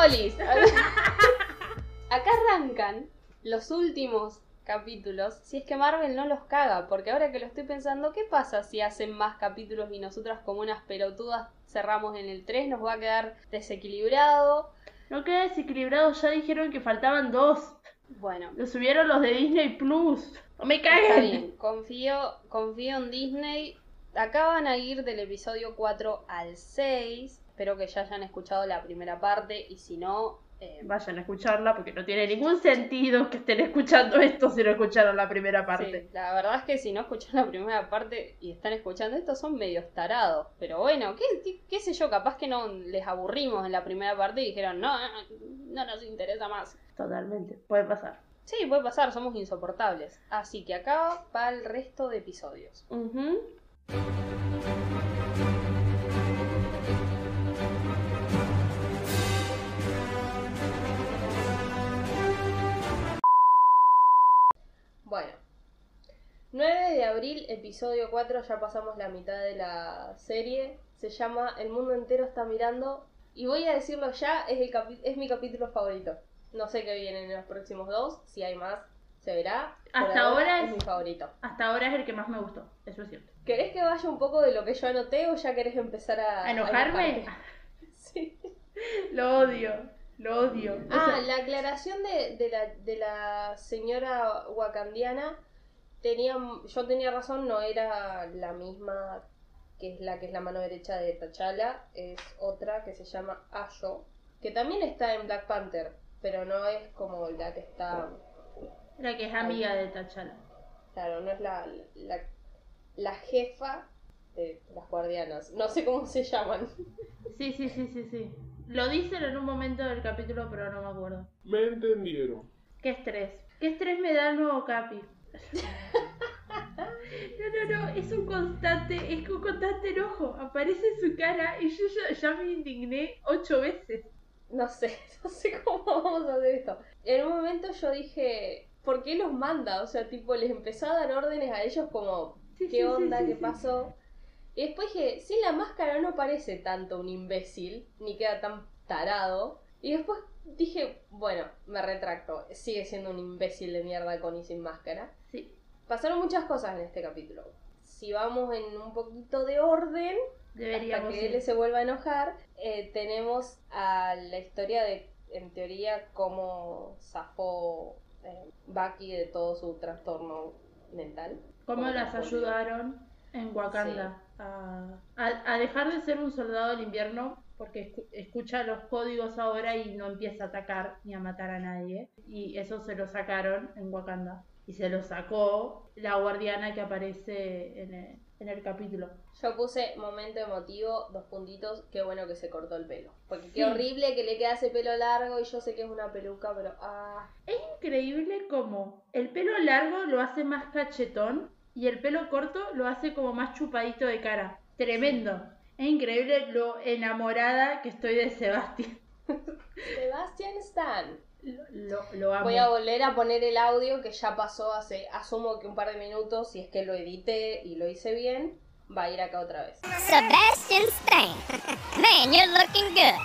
Olis. Acá arrancan los últimos capítulos, si es que Marvel no los caga, porque ahora que lo estoy pensando, ¿qué pasa si hacen más capítulos y nosotras como unas pelotudas cerramos en el 3? Nos va a quedar desequilibrado. No queda desequilibrado, ya dijeron que faltaban dos. Bueno, Lo subieron los de Disney Plus. No me está caguen. bien, confío, confío en Disney. Acá van a ir del episodio 4 al 6. Espero que ya hayan escuchado la primera parte y si no, eh, Vayan a escucharla porque no tiene ningún sentido que estén escuchando esto si no escucharon la primera parte. Sí, la verdad es que si no escuchan la primera parte y están escuchando esto son medios tarados. Pero bueno, ¿qué, qué, qué sé yo? Capaz que no les aburrimos en la primera parte y dijeron, no, no, no nos interesa más. Totalmente, puede pasar. Sí, puede pasar, somos insoportables. Así que acá va el resto de episodios. Bueno. 9 de abril, episodio 4, ya pasamos la mitad de la serie. Se llama El mundo entero está mirando. Y voy a decirlo ya, es, el capi- es mi capítulo favorito. No sé qué viene en los próximos dos, si hay más, se verá. Por Hasta ahora es- mi favorito. Hasta ahora es el que más me gustó, eso es cierto. ¿Querés que vaya un poco de lo que yo anoté o ya querés empezar a, ¿A enojarme? Sí. Lo odio, lo odio. O Ah, sea, la aclaración de, de la, de la señora wakandiana tenía, yo tenía razón, no era la misma que es la que es la mano derecha de T'Challa, es otra que se llama Ayo, que también está en Black Panther, pero no es como la que está, la que es amiga de T'Challa. claro, no es la, la, la jefa de las guardianas, no sé cómo se llaman. Sí, sí, sí, sí, sí. Lo dicen en un momento del capítulo, pero no me acuerdo. Me entendieron. Qué estrés. Qué estrés me da el nuevo Capi. No, no, es un constante, es un constante enojo. Aparece su cara y yo ya, ya me indigné ocho veces. No sé, no sé cómo vamos a hacer esto. En un momento yo dije, ¿por qué los manda? O sea, tipo, les empezó a dar órdenes a ellos como, Sí, ¿qué sí, onda? sí, ¿Qué pasó? Y después dije, sin la máscara no parece tanto un imbécil, ni queda tan tarado. Y después dije, bueno, me retracto, sigue siendo un imbécil de mierda con y sin máscara. Sí, Pasaron muchas cosas en este capítulo. Si vamos en un poquito de orden, hasta deberíamos que ir. él se vuelva a enojar, eh, tenemos a la historia de, en teoría, cómo zafó eh, Bucky de todo su trastorno mental. ¿Cómo las ayudaron en Wakanda a, a- a dejar de ser un soldado del invierno? Porque escu- escucha los códigos ahora y no empieza a atacar ni a matar a nadie. Y eso se lo sacaron en Wakanda. Y se lo sacó la guardiana que aparece en el, en el capítulo. Yo puse momento emotivo, dos puntitos, qué bueno que se cortó el pelo. Porque Sí. qué horrible que le queda ese pelo largo y yo sé que es una peluca, pero ah, Es increíble cómo el pelo largo lo hace más cachetón y el pelo corto lo hace como más chupadito de cara. Tremendo. Es increíble lo enamorada que estoy de Sebastián. Sebastian Stan. Lo, lo, amo. Voy a volver a poner el audio que ya pasó hace, asumo que un par de minutos, si es que lo edité y lo hice bien, va a ir acá otra vez. Sebastian Stan. Man, you're looking good.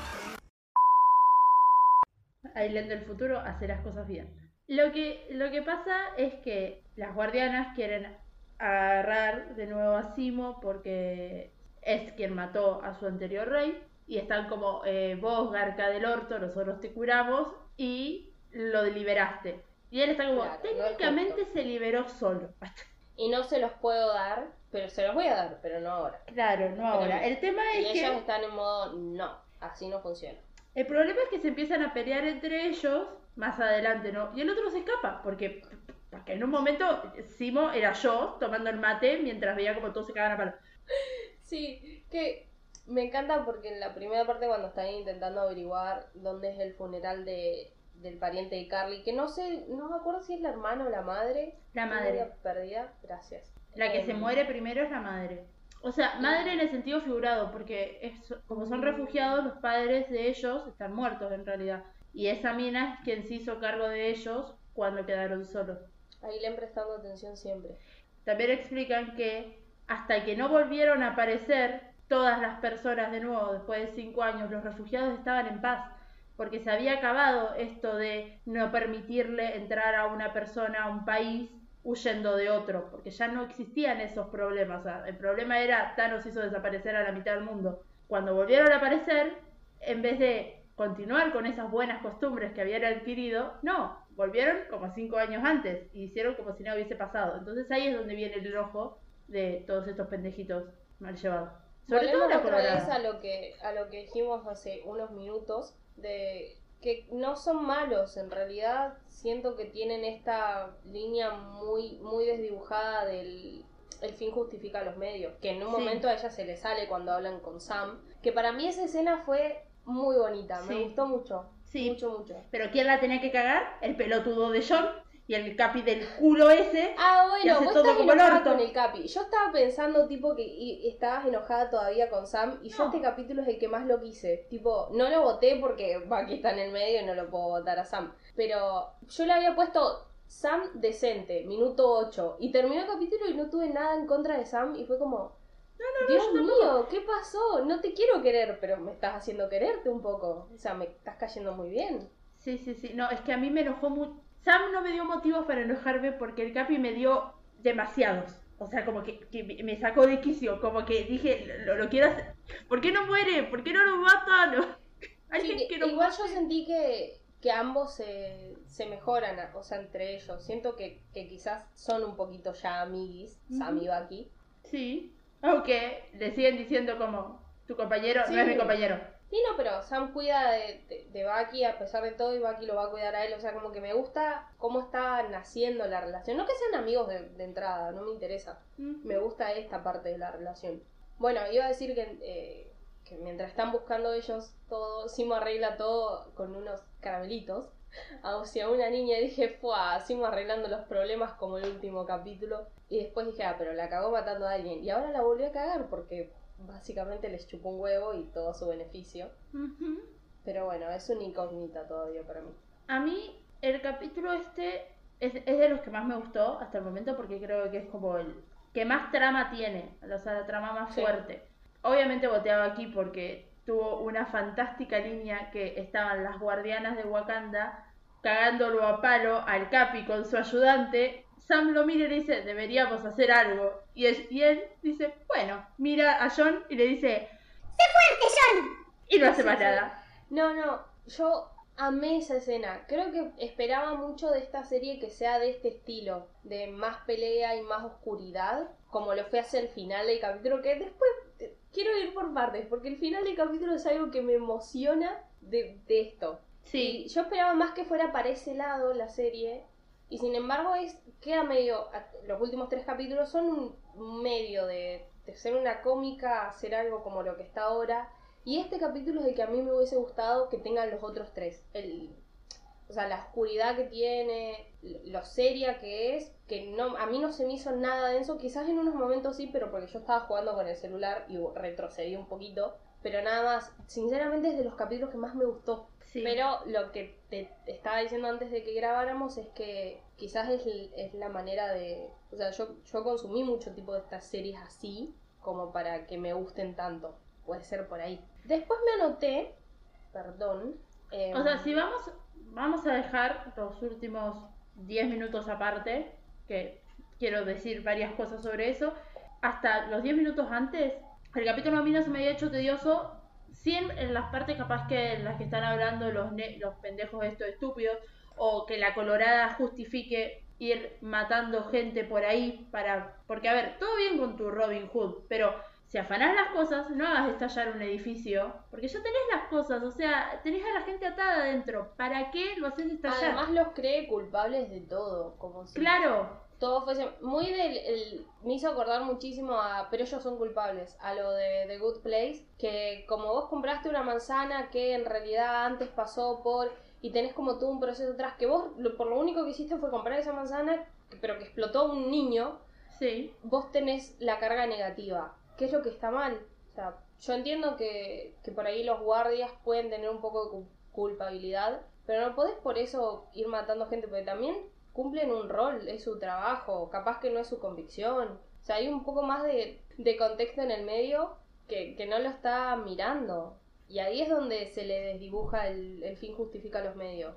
Aileen del futuro hace las cosas bien. Lo que, lo que pasa es que las guardianas quieren agarrar de nuevo a Simo porque es quien mató a su anterior rey y están como eh, vos, garca del orto, nosotros te curamos y lo liberaste. Y él está como, Claro, técnicamente se liberó solo. Y no se los puedo dar, pero se los voy a dar, pero no ahora. claro, no ahora. El tema Y es que... ellos están en modo, no, así no funciona. El problema es que se empiezan a pelear entre ellos más adelante, ¿no? Y el otro se escapa, porque, porque en un momento Simo era yo tomando el mate mientras veía como todos se cagaban a palo. Sí, que me encanta porque en la primera parte cuando están intentando averiguar dónde es el funeral de, del pariente de Carly, que no sé, no me acuerdo si es la hermana o la madre. La madre. perdida, gracias. La que se Em, muere primero es la madre. O sea, madre en el sentido figurado, porque es, como son refugiados, los padres de ellos están muertos en realidad. Y esa mina es quien se hizo cargo de ellos cuando quedaron solos. Ahí le han prestando atención siempre. También explican que hasta que no volvieron a aparecer todas las personas de nuevo después de cinco años, los refugiados estaban en paz. porque se había acabado esto de no permitirle entrar a una persona a un país huyendo de otro, porque ya no existían esos problemas. El problema era Thanos hizo desaparecer a la mitad del mundo. Cuando volvieron a aparecer, en vez de continuar con esas buenas costumbres que habían adquirido, no, volvieron como cinco años antes y hicieron como si nada hubiese pasado. Entonces ahí es donde viene el enojo de todos estos pendejitos mal llevados. Sobre todo la otra vez a lo que a lo que dijimos hace unos minutos de que no son malos en realidad siento que tienen esta línea muy muy desdibujada del el fin justifica los medios que en un Sí. momento a ella se le sale cuando hablan con Sam que para mí esa escena fue muy bonita me gustó mucho Sí. mucho mucho Pero ¿quién la tenía que cagar? El pelotudo de John y el capi del culo ese. Ah, Y bueno, hace vos todo estás como enojada con el Capi. Yo estaba pensando, tipo, que y- estabas enojada todavía con Sam. Y yo No. este capítulo es el que más lo quise. Tipo, no lo voté porque Bucky está en el medio y no lo puedo votar a Sam. Pero yo le había puesto Sam decente, minuto 8. Y terminó el capítulo y no tuve nada en contra de Sam. Y fue como, Dios yo tampoco. mío, ¿qué pasó? No te quiero querer, pero me estás haciendo quererte un poco. O sea, me estás cayendo muy bien. Sí, sí, sí. No, es que a mí me enojó mucho. Sam no me dio motivos para enojarme porque el capi me dio demasiados. O sea, como que, que me sacó de quicio. Como que dije, lo, lo quiero hacer. ¿Por qué no muere? ¿Por qué no lo matan? Alguien Sí, que no igual yo sentí que, que ambos se, se mejoran, o sea, entre ellos. Siento que, que quizás son un poquito ya amiguis, Sam y Bucky. Sí. Aunque le siguen diciendo como, tu compañero Sí. no es mi compañero. Sí, no, pero Sam cuida de, de, de Bucky a pesar de todo y Bucky lo va a cuidar a él. O sea, como que me gusta cómo está naciendo la relación. No que sean amigos de, de entrada, no me interesa. Me gusta esta parte de la relación. Bueno, iba a decir que, eh, que mientras están buscando ellos todo, Simo arregla todo con unos caramelitos hacia una niña y dije, fuah, Simo arreglando los problemas como el último capítulo. Y después dije, ah, pero la cagó matando a alguien. Y ahora la volvió a cagar porque básicamente les chupó un huevo y todo su beneficio. Pero bueno, es una incógnita todavía para mí. A mí el capítulo este es, es de los que más me gustó hasta el momento porque creo que es como el que más trama tiene, o sea, la trama más Sí. fuerte. Obviamente voteaba aquí porque tuvo una fantástica línea que estaban las guardianas de Wakanda cagándolo a palo al Capi con su ayudante. Sam lo mira y le dice, deberíamos hacer algo. Y él, y él dice, bueno, mira a John y le dice, y no hace Sí, más sí. nada. No, no, yo amé esa escena. Creo que esperaba mucho de esta serie que sea de este estilo, de más pelea y más oscuridad, como lo fue hacia el final del capítulo, que después eh, quiero ir por partes, porque el final del capítulo es algo que me emociona de, de esto. Sí, Y yo esperaba más que fuera para ese lado la serie. Y sin embargo es queda medio... Los últimos tres capítulos son un- medio de, de ser una cómica hacer algo como lo que está ahora. Y este capítulo es el que a mí me hubiese gustado que tengan los otros tres. El, o sea, la oscuridad que tiene, lo seria que es, que no, a mí no se me hizo nada denso. Quizás en unos momentos sí, pero porque yo estaba jugando con el celular y retrocedí un poquito. Pero nada más, sinceramente es de los capítulos que más me gustó. Sí. Pero lo que te estaba diciendo antes de que grabáramos es que quizás es, es la manera de... O sea, yo, yo consumí mucho tipo de estas series así como para que me gusten tanto. Puede ser por ahí. Después me anoté, perdón. eh, O sea, si vamos, vamos a dejar los últimos 10 minutos aparte, que quiero decir varias cosas sobre eso, hasta los 10 minutos antes, el capítulo a mí no se me había hecho tedioso, en, en las partes capaz que en las que están hablando los, ne- los pendejos estos estúpidos, o que la colorada justifique ir matando gente por ahí para... Porque a ver, todo bien con tu Robin Hood, pero si afanás las cosas, no hagas estallar un edificio, porque ya tenés las cosas, o sea, tenés a la gente atada adentro. ¿Para qué lo haces estallar? Además los cree culpables de todo, como si claro, todo fuese muy del el- me hizo acordar muchísimo a pero ellos son culpables a lo de The Good Place que como vos compraste una manzana que en realidad antes pasó por y tenés como todo un proceso atrás que vos lo- por lo único que hiciste fue comprar esa manzana que- pero que explotó un niño sí, vos tenés la carga negativa ¿qué es lo que está mal? o sea yo entiendo que, que por ahí los guardias pueden tener un poco de cu- culpabilidad pero no podés por eso ir matando gente porque también cumplen un rol, es su trabajo, capaz que no es su convicción. O sea, hay un poco más de, de contexto en el medio que, que no lo está mirando. Y ahí es donde se le desdibuja el, el fin justifica los medios.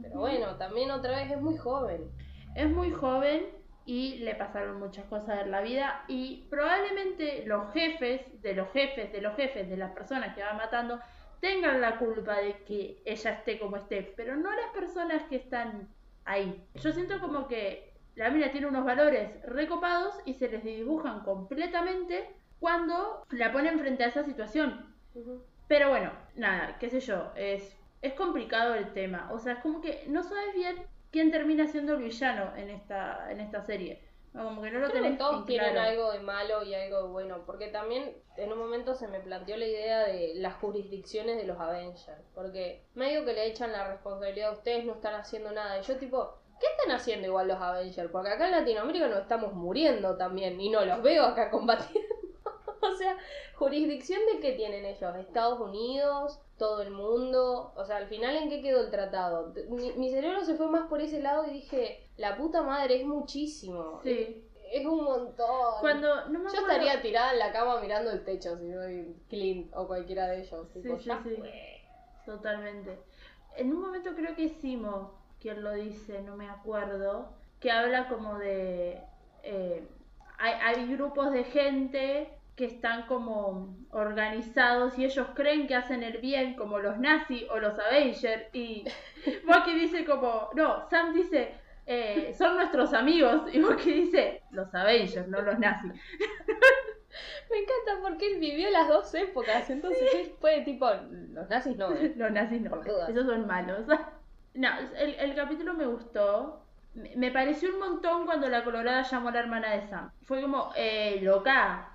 Pero bueno, también otra vez es muy joven. Es muy joven y le pasaron muchas cosas en la vida y probablemente los jefes de los jefes de los jefes de las personas que va matando tengan la culpa de que ella esté como esté, pero no las personas que están ahí. Yo siento como que la mina tiene unos valores recopados y se les dibujan completamente cuando la ponen frente a esa situación. Pero bueno, nada, qué sé yo, es, es complicado el tema. O sea, es como que no sabes bien quién termina siendo el villano en esta, en esta serie. Como que no lo Creo que todos en tienen claro. algo de malo y algo de bueno, porque también en un momento se me planteó la idea de las jurisdicciones de los Avengers, porque medio que le echan la responsabilidad a ustedes, no están haciendo nada. Y yo tipo, ¿qué están haciendo igual los Avengers? Porque acá en Latinoamérica nos estamos muriendo también y no los veo acá combatiendo. o sea, jurisdicción de qué tienen ellos? Estados Unidos, todo el mundo. O sea, al final en qué quedó el tratado. Mi, mi cerebro se fue más por ese lado y dije, la puta madre es muchísimo. Sí. Es un montón. Cuando, no me Yo acuerdo- estaría tirada en la cama mirando el techo si soy Clint o cualquiera de ellos. Sí, tipo, sí, ya sí. fue. Totalmente. En un momento creo que es Simo quien lo dice, no me acuerdo, que habla como de... eh, hay, hay grupos de gente que están como organizados y ellos creen que hacen el bien como los nazis o los Avengers y Bucky dice como, no, Sam dice, eh, son nuestros amigos y Bucky dice, los Avengers, no los nazis. Me encanta porque él vivió las dos épocas. Entonces él fue tipo. Los nazis no. ¿eh? Los nazis no, esos son malos. No, el, el capítulo me gustó. Me pareció un montón cuando la colorada llamó a la hermana de Sam. Fue como, eh, loca,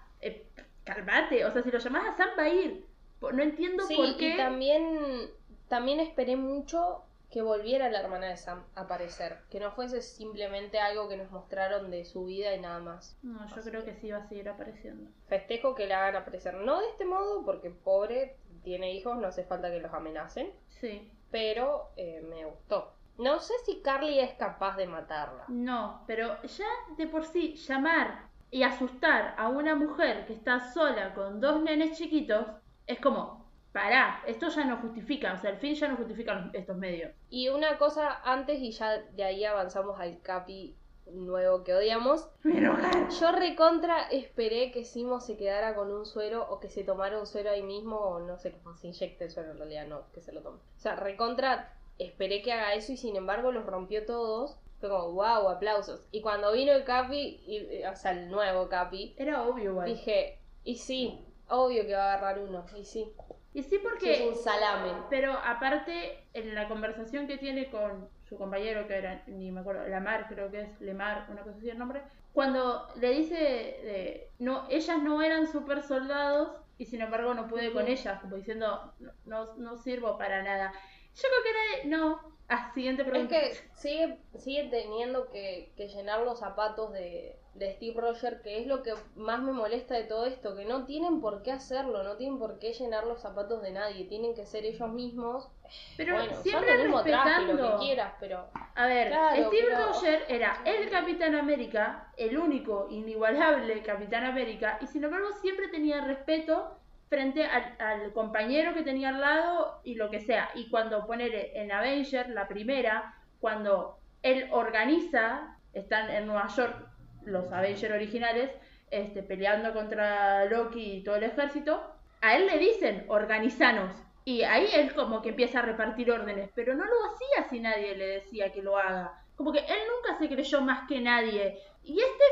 calmate. O sea, si lo llamás a Sam va a ir. No entiendo Sí, por qué. y también. También esperé mucho que volviera la hermana de Sam a aparecer. Que no fuese simplemente algo que nos mostraron de su vida y nada más. No, yo creo que sí va a seguir apareciendo. Festejo que la hagan aparecer. No de este modo, porque pobre tiene hijos, no hace falta que los amenacen. Sí. Pero eh, me gustó. No sé si Carly es capaz de matarla. No, pero ya de por sí llamar y asustar a una mujer que está sola con dos nenes chiquitos es como, pará, esto ya no justifica, o sea, el fin ya no justifica estos medios. Y una cosa antes y ya de ahí avanzamos al Capi nuevo que odiamos. Yo recontra esperé que Simo se quedara con un suero o que se tomara un suero ahí mismo o no sé cómo se inyecte el suero en realidad, no, que se lo tome. O sea, recontra esperé que haga eso y sin embargo los rompió todos. Fue como, wow, aplausos. Y cuando vino el Capi, y, o sea, el nuevo Capi, Era obvio igual. dije, y sí, obvio que va a agarrar uno, y sí. Y sí Que es porque... un salame. Pero aparte, en la conversación que tiene con su compañero, que era, ni me acuerdo, Lamar, creo que es Lemar, una cosa así el nombre, cuando le dice, de, no, ellas no eran super soldados y sin embargo no pude con ellas, como diciendo, no, no sirvo para nada. Yo creo que era de, no, ah, siguiente Es pregunta. que sigue, sigue teniendo que, que llenar los zapatos de, de Steve Rogers, que es lo que más me molesta de todo esto, que no tienen por qué hacerlo, no tienen por qué llenar los zapatos de nadie, tienen que ser ellos mismos. Pero bueno, siempre son el mismo traje, respetando. lo que quieras, pero A ver, Claro, Steve pero- Rogers era el Capitán América, el único, inigualable Capitán América, y sin embargo siempre tenía respeto frente al, compañero que tenía al lado y lo que sea. Y cuando poner en Avenger, la primera, cuando él organiza, están en Nueva York los Avengers originales, este, peleando contra Loki y todo el ejército, a él le dicen, organizanos. Y ahí él como que empieza a repartir órdenes, pero no lo hacía si nadie le decía que lo haga. Como que él nunca se creyó más que nadie. Y este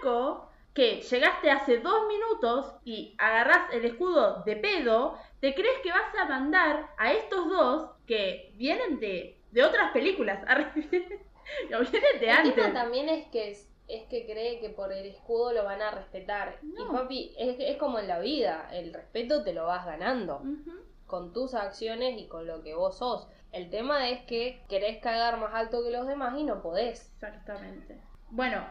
flaco, que llegaste hace dos minutos y agarrás el escudo de pedo, ¿te crees que vas a mandar a estos dos que vienen de, de otras películas? No, vienen de el antes. tema también es que es, es que cree que por el escudo lo van a respetar. No. Y papi, es, es como en la vida, el respeto te lo vas ganando. Con tus acciones y con lo que vos sos. El tema es que querés cagar más alto que los demás y no podés. Exactamente. Bueno,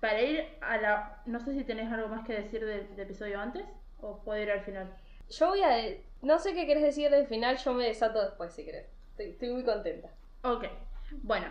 para ir a la... No sé si tenés algo más que decir del, del episodio antes o puedo ir al final. Yo voy a... No sé qué querés decir del final, yo me desato después si querés. Estoy, estoy muy contenta. Ok, bueno,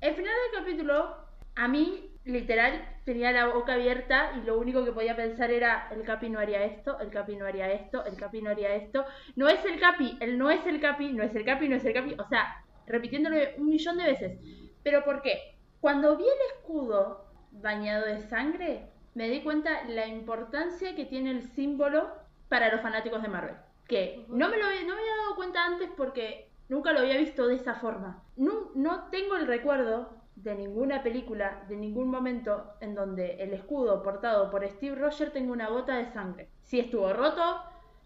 el final del capítulo a mí literal tenía la boca abierta y lo único que podía pensar era el Capi no haría esto, el Capi no haría esto, el Capi no haría esto. No es el Capi, él no es el Capi, no es el Capi, no es el Capi. O sea, repitiéndolo un millón de veces. ¿Pero por qué? Cuando vi el escudo bañado de sangre, me di cuenta la importancia que tiene el símbolo para los fanáticos de Marvel. Que no me, lo, no me había dado cuenta antes porque nunca lo había visto de esa forma. No, no tengo el recuerdo de ninguna película, de ningún momento en donde el escudo portado por Steve Rogers tenga una gota de sangre. Si estuvo roto,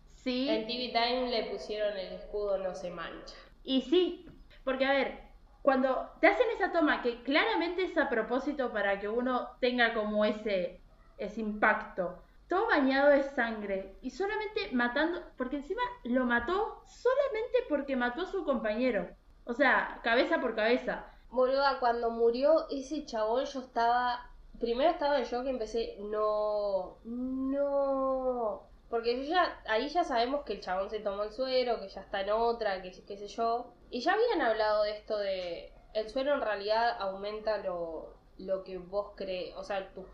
sí. En TV Time le pusieron el escudo no se mancha. Y sí, porque a ver, cuando te hacen esa toma que claramente es a propósito para que uno tenga como ese, ese impacto, todo bañado de sangre y solamente matando, porque encima lo mató solamente porque mató a su compañero. O sea, cabeza por cabeza. Boluda, cuando murió ese chabón yo estaba... Primero estaba en shock y empecé, no, no. Porque yo ya, ahí ya sabemos que el chabón se tomó el suero, que ya está en otra, que qué sé yo. Y ya habían hablado de esto de... El suero en realidad aumenta lo, lo que vos crees, o sea, tu,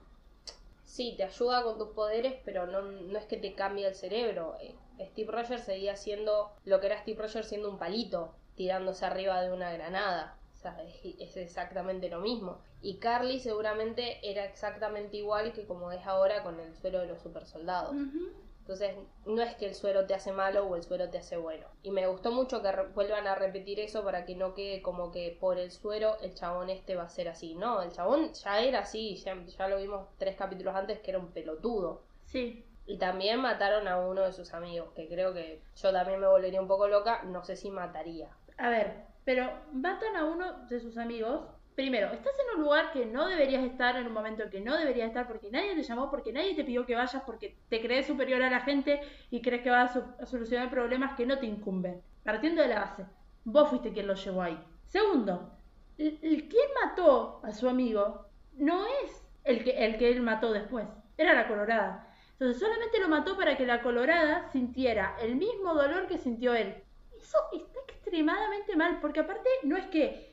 sí, te ayuda con tus poderes, pero no, no es que te cambie el cerebro. Eh, Steve Rogers seguía siendo lo que era Steve Rogers siendo un palito, tirándose arriba de una granada es, exactamente lo mismo. Y Carly seguramente era exactamente igual que como es ahora con el suero de los supersoldados. Entonces, no es que el suero te hace malo o el suero te hace bueno. Y me gustó mucho que vuelvan a repetir eso para que no quede como que por el suero el chabón este va a ser así. No, el chabón ya era así, ya, ya lo vimos tres capítulos antes que era un pelotudo. Sí. Y también mataron a uno de sus amigos, que creo que yo también me volvería un poco loca, no sé si mataría. A ver, pero matan a uno de sus amigos. Primero, estás en un lugar que no deberías estar, en un momento que no deberías estar, porque nadie te llamó, porque nadie te pidió que vayas, porque te crees superior a la gente y crees que vas a, solucionar problemas que no te incumben. Partiendo de la base, vos fuiste quien lo llevó ahí. Segundo, el, quien mató a su amigo no es el que, el que él mató después, era la colorada. Entonces solamente lo mató para que la colorada sintiera el mismo dolor que sintió él. Eso está extremadamente mal, porque aparte no es que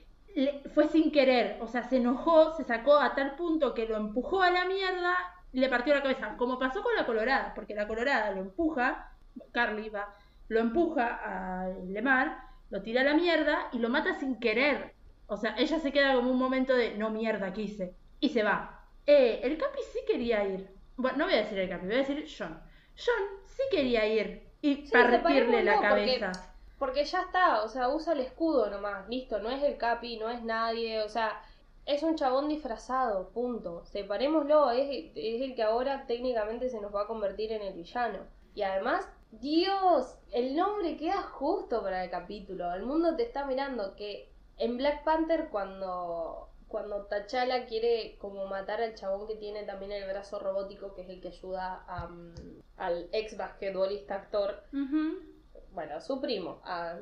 fue sin querer, o sea, se enojó, se sacó a tal punto que lo empujó a la mierda y le partió la cabeza, como pasó con la colorada, porque la colorada lo empuja, Carly va, lo empuja a Lemar, lo tira a la mierda y lo mata sin querer. O sea, ella se queda como un momento de no mierda quise y se va. Eh, el Capi sí quería ir. Bueno, no voy a decir el Capi, voy a decir John. John sí quería ir y partirle la cabeza. Porque ya está, o sea, usa el escudo nomás, listo, no es el Capi, no es nadie, o sea, es un chabón disfrazado, punto. Separémoslo, es, es el que ahora técnicamente se nos va a convertir en el villano. Y además, Dios, el nombre queda justo para el capítulo. El mundo te está mirando que en Black Panther cuando cuando T'Challa quiere como matar al chabón que tiene también el brazo robótico, que es el que ayuda al ex basquetbolista actor, bueno, su primo, a,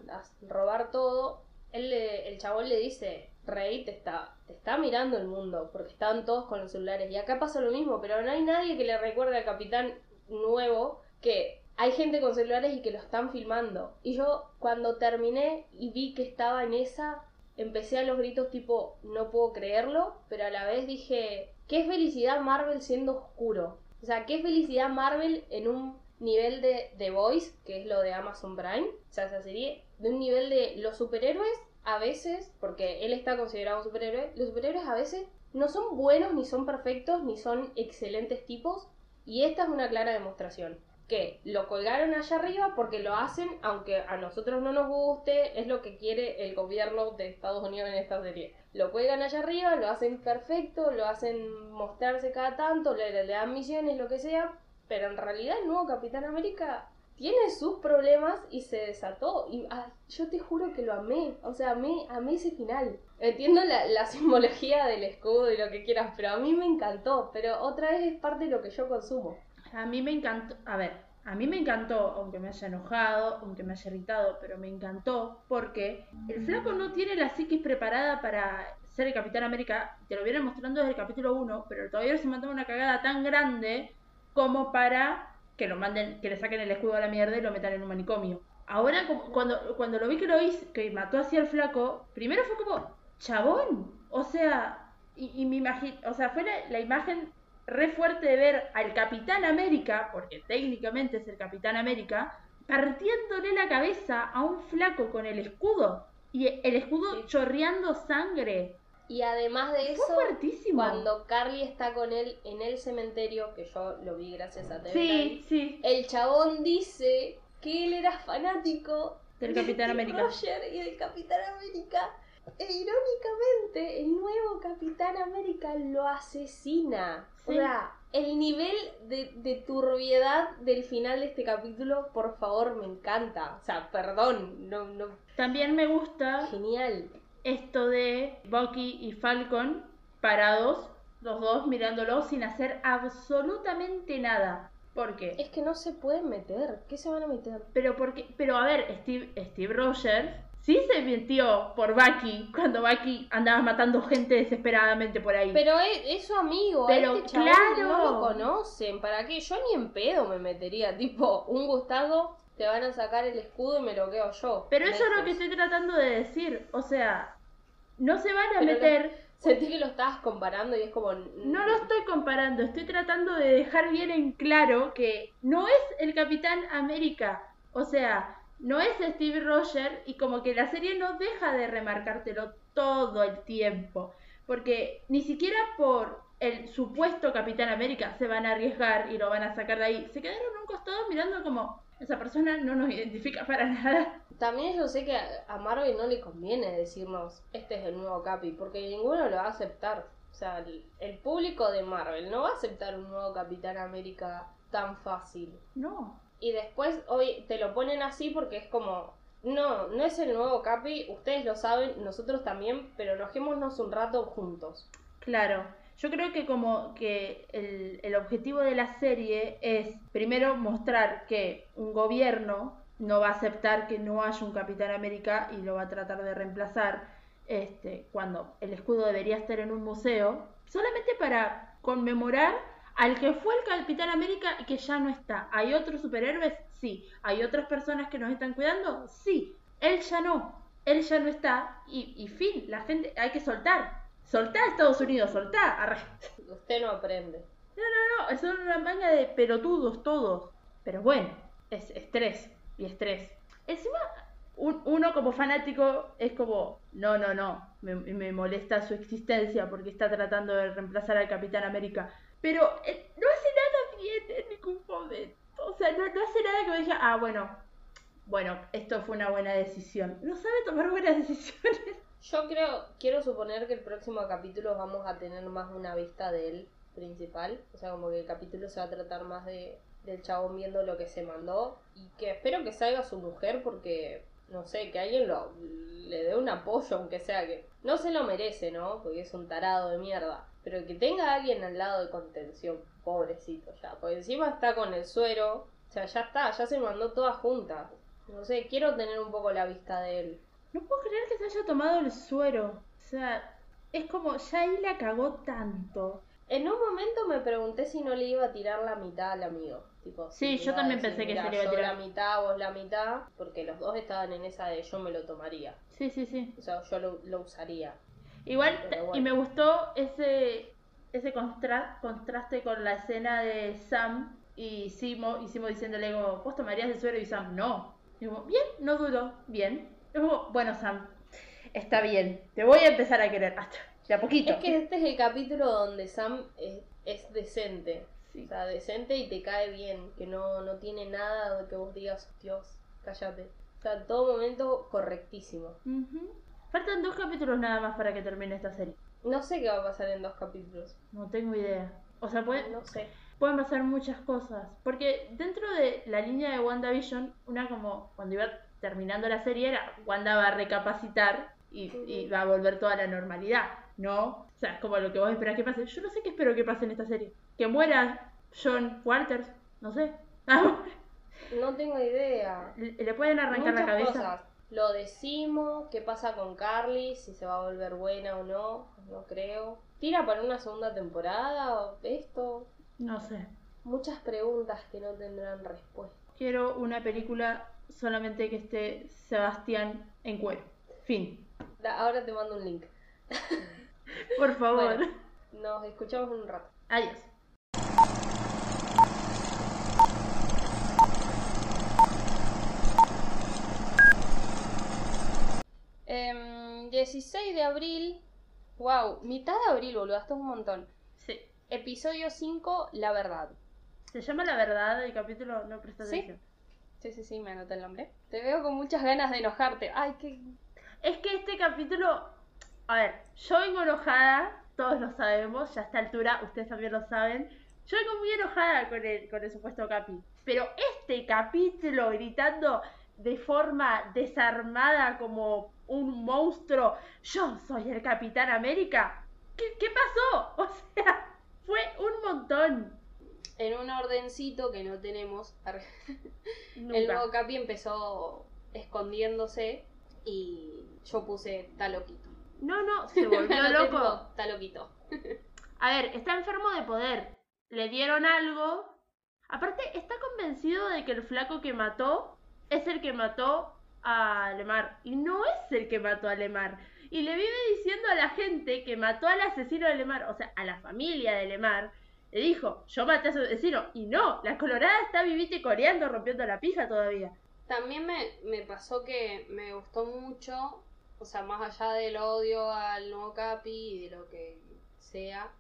robar todo, él el chabón le dice, Rey, te está, te está mirando el mundo, porque estaban todos con los celulares. Y acá pasa lo mismo, pero no hay nadie que le recuerde al capitán nuevo que hay gente con celulares y que lo están filmando. Y yo cuando terminé y vi que estaba en esa, empecé a los gritos tipo, no puedo creerlo, pero a la vez dije, qué felicidad Marvel siendo oscuro. O sea, qué felicidad Marvel en un nivel de The Voice, que es lo de Amazon Prime, o sea, esa serie, de un nivel de los superhéroes a veces, porque él está considerado un superhéroe, los superhéroes a veces no son buenos, ni son perfectos, ni son excelentes tipos, y esta es una clara demostración. Que lo colgaron allá arriba porque lo hacen, aunque a nosotros no nos guste, es lo que quiere el gobierno de Estados Unidos en esta serie. Lo cuelgan allá arriba, lo hacen perfecto, lo hacen mostrarse cada tanto, le, le dan misiones, lo que sea, pero en realidad el nuevo Capitán América tiene sus problemas y se desató. Y yo te juro que lo amé. O sea, amé, amé ese final. Entiendo la, simbología del escudo y lo que quieras, pero a mí me encantó. Pero otra vez es parte de lo que yo consumo. A mí me encantó. A ver, a mí me encantó, aunque me haya enojado, aunque me haya irritado, pero me encantó porque el flaco no tiene la psiquis preparada para ser el Capitán América. Te lo vienen mostrando desde el capítulo 1, pero todavía se mandó una cagada tan grande como para que lo manden, que le saquen el escudo a la mierda y lo metan en un manicomio. Ahora, cuando, cuando lo vi que lo hizo, que mató así al flaco, primero fue como, chabón, o sea, y, y me imagino, o sea, fue la, la imagen re fuerte de ver al Capitán América, porque técnicamente es el Capitán América, partiéndole la cabeza a un flaco con el escudo. Y el escudo Sí. chorreando sangre. Y además de eso, cuando Carly está con él en el cementerio, que yo lo vi gracias a TV Sí, sí. el chabón dice que él era fanático Del de Capitán América. Y del Capitán América. E irónicamente, el nuevo Capitán América lo asesina. O sea, el nivel de, de turbiedad del final de este capítulo, por favor, me encanta. O sea, perdón, no, no, También me gusta genial. Esto de Bucky y Falcon parados, los dos mirándolo sin hacer absolutamente nada. ¿Por qué? Es que no se pueden meter. ¿Qué se van a meter? Pero porque, pero a ver, Steve, Steve Rogers sí se metió por Bucky cuando Bucky andaba matando gente desesperadamente por ahí. Pero es, es su amigo, a Pero este claro. no lo conocen. ¿Para qué? Yo ni en pedo me metería. Tipo, un Gustavo, te van a sacar el escudo y me lo quedo yo. Pero eso es lo que estoy tratando de decir. O sea, no se van a Pero meter. Sentí que lo estabas comparando y es como. No lo estoy comparando, estoy tratando de dejar bien en claro que no es el Capitán América. O sea, no es Steve Rogers y como que la serie no deja de remarcártelo todo el tiempo. Porque ni siquiera por el supuesto Capitán América se van a arriesgar y lo van a sacar de ahí. Se quedaron a un costado mirando como esa persona no nos identifica para nada. También yo sé que a Marvel no le conviene decirnos este es el nuevo Capi, porque ninguno lo va a aceptar. O sea, el, el público de Marvel no va a aceptar un nuevo Capitán América tan fácil. No. Y después hoy te lo ponen así porque es como, no, no es el nuevo Capi, ustedes lo saben, nosotros también, pero enojémonos un rato juntos. Claro, yo creo que como que el, el objetivo de la serie es primero mostrar que un gobierno no va a aceptar que no haya un Capitán América y lo va a tratar de reemplazar este, cuando el escudo debería estar en un museo, solamente para conmemorar al que fue el Capitán América y que ya no está. ¿Hay otros superhéroes? Sí. ¿Hay otras personas que nos están cuidando? Sí. Él ya no. Él ya no está y, y fin, la gente hay que soltar. Soltá Estados Unidos, soltá. Arre. Usted no aprende. No, no, son una manga de pelotudos todos. Pero bueno, es estrés y estrés. Encima, un- uno como fanático es como, no, no, no, me, me molesta su existencia porque está tratando de reemplazar al Capitán América. Pero eh, no hace nada bien en ningún momento. O sea, no, no hace nada que me diga, ah, bueno, bueno, esto fue una buena decisión. No sabe tomar buenas decisiones. Yo creo, quiero suponer que el próximo capítulo vamos a tener más una vista de él principal. O sea, como que el capítulo se va a tratar más de del chabón viendo lo que se mandó. Y que espero que salga su mujer porque, no sé, que alguien lo, le dé un apoyo, aunque sea que no se lo merece, ¿no? Porque es un tarado de mierda. Pero que tenga a alguien al lado de contención, pobrecito ya. Porque encima está con el suero. O sea, ya está, ya se mandó todas juntas. No sé, quiero tener un poco la vista de él. No puedo creer que se haya tomado el suero. O sea, es como, ya ahí la cagó tanto. En un momento me pregunté si no le iba a tirar la mitad al amigo. Sí, yo también pensé que "Mirá, se le iba a yo tirar". la mitad, vos la mitad, porque los dos estaban en esa de yo me lo tomaría. Sí, sí, sí. O sea, yo lo, lo usaría. Igual, bueno. y me gustó ese, ese contraste con la escena de Sam y Simo, y Simo diciéndole como, ¿vos tomarías el suero? Y Sam, no. Y como, bien, no dudo, bien. Y como, bueno, Sam, está bien, te voy a empezar a querer. Hasta, de a poquito. Es que este es el capítulo donde Sam es, es decente. Sí. O sea, decente y te cae bien. Que no, no tiene nada de que vos digas, Dios, cállate. O sea, en todo momento correctísimo. Faltan dos capítulos nada más para que termine esta serie. No sé qué va a pasar en dos capítulos. No tengo idea. O sea, puede, No sé. pueden pasar muchas cosas. Porque dentro de la línea de WandaVision, una como cuando iba terminando la serie era Wanda va a recapacitar y, y va a volver toda la normalidad. No, o sea, es como lo que vos esperás que pase. Yo no sé qué espero que pase en esta serie. Que muera John Walters, no sé. No tengo idea. le, le pueden arrancar la Muchas cabeza. cosas. Lo decimos, qué pasa con Carly, si se va a volver buena o no, no creo. ¿Tira para una segunda temporada o esto? No sé. Muchas preguntas que no tendrán respuesta. Quiero una película solamente que esté Sebastián en cuero. Fin. Da- ahora te mando un link. Por favor. Bueno. Nos escuchamos en un rato. Adiós. Em, 16 de abril. Wow, mitad de abril, boludo, esto es un montón. Sí. Episodio 5, La Verdad. Se llama La Verdad el capítulo, no presta ¿Sí? atención. Sí, sí, sí, me anoté el nombre. Te veo con muchas ganas de enojarte. Ay, qué. Es que este capítulo, a ver, yo vengo enojada, todos lo sabemos, ya a esta altura ustedes también lo saben. Yo vengo muy enojada con el, con el supuesto Capi. Pero este capítulo gritando de forma desarmada como un monstruo, yo soy el Capitán América. ¿Qué, qué pasó? O sea, fue un montón. En un ordencito que no tenemos. El nuevo Capi empezó escondiéndose y yo puse está loquito. No, no, se volvió loco. tipo, Está loquito. A ver, está enfermo de poder. Le dieron algo. Aparte, está convencido de que el flaco que mató es el que mató a Lemar. Y no es el que mató a Lemar. Y le vive diciendo a la gente que mató al asesino de Lemar, o sea, a la familia de Lemar. Le dijo, yo maté a su asesino. Y no, la colorada está vivita y coreando, rompiendo la pija todavía. También me, me pasó que me gustó mucho, o sea, más allá del odio al nuevo Capi y de lo que sea,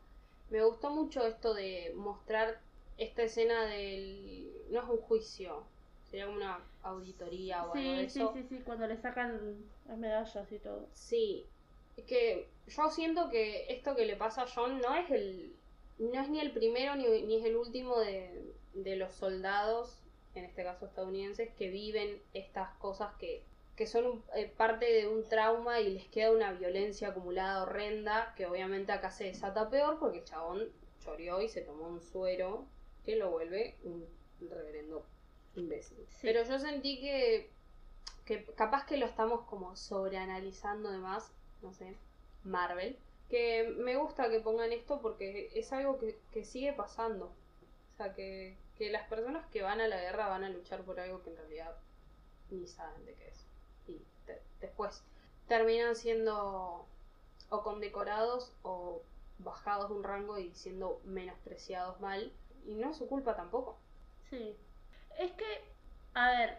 me gustó mucho esto de mostrar esta escena del... no es un juicio, sería como una auditoría o algo de Sí, sí, eso. sí, sí, cuando le sacan las medallas y todo. Sí, es que yo siento que esto que le pasa a John no es el no es ni el primero ni, ni es el último de, de los soldados, en este caso estadounidenses, que viven estas cosas que, que son eh, parte de un trauma y les queda una violencia acumulada horrenda, que obviamente acá se desata peor porque el chabón choreó y se tomó un suero que lo vuelve un reverendo imbécil. Sí. Pero yo sentí que que capaz que lo estamos como sobreanalizando de más, no sé, Marvel, que me gusta que pongan esto porque es algo que, que sigue pasando. O sea, que, que las personas que van a la guerra van a luchar por algo que en realidad ni saben de qué es. Después terminan siendo o condecorados o bajados de un rango y siendo menospreciados mal. Y no es su culpa tampoco. Sí. Es que, a ver,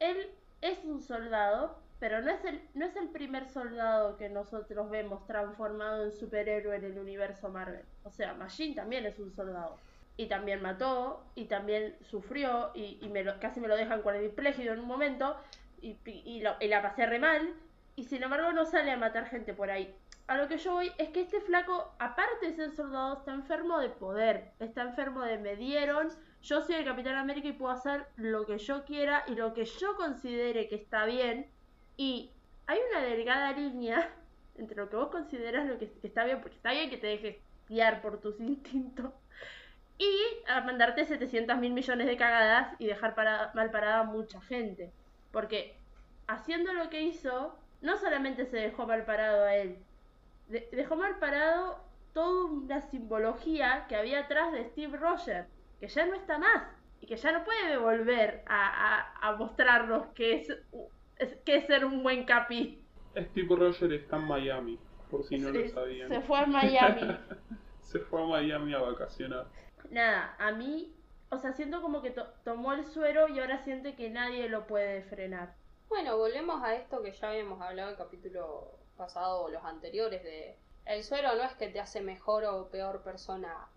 él es un soldado, pero no es el, no es el primer soldado que nosotros vemos transformado en superhéroe en el universo Marvel. O sea, Machine también es un soldado. Y también mató, y también sufrió, y, me lo- casi me lo dejan cuadripléjico en un momento, y, y- y la pasé re mal, y sin embargo no sale a matar gente por ahí. A lo que yo voy es que este flaco, aparte de ser soldado, está enfermo de poder, está enfermo de me dieron, yo soy el Capitán América y puedo hacer lo que yo quiera y lo que yo considere que está bien. Y hay una delgada línea entre lo que vos consideras lo que, está bien, porque está bien que te dejes guiar por tus instintos, y a mandarte 700 mil millones de cagadas y dejar parada- mal parada a mucha gente. Porque haciendo lo que hizo, no solamente se dejó mal parado a él, de- dejó mal parado toda una simbología que había atrás de Steve Rogers, que ya no está más y que ya no puede volver a, a- a mostrarnos que es, que es ser un buen capi. Steve Roger está en Miami, por si no lo sabían. se fue a Miami. Se fue a Miami a vacacionar. Nada, a mí, o sea, siento como que to- tomó el suero y ahora siente que nadie lo puede frenar. Bueno, volvemos a esto que ya habíamos hablado el capítulo pasado o los anteriores de el suero no es que te hace mejor o peor persona.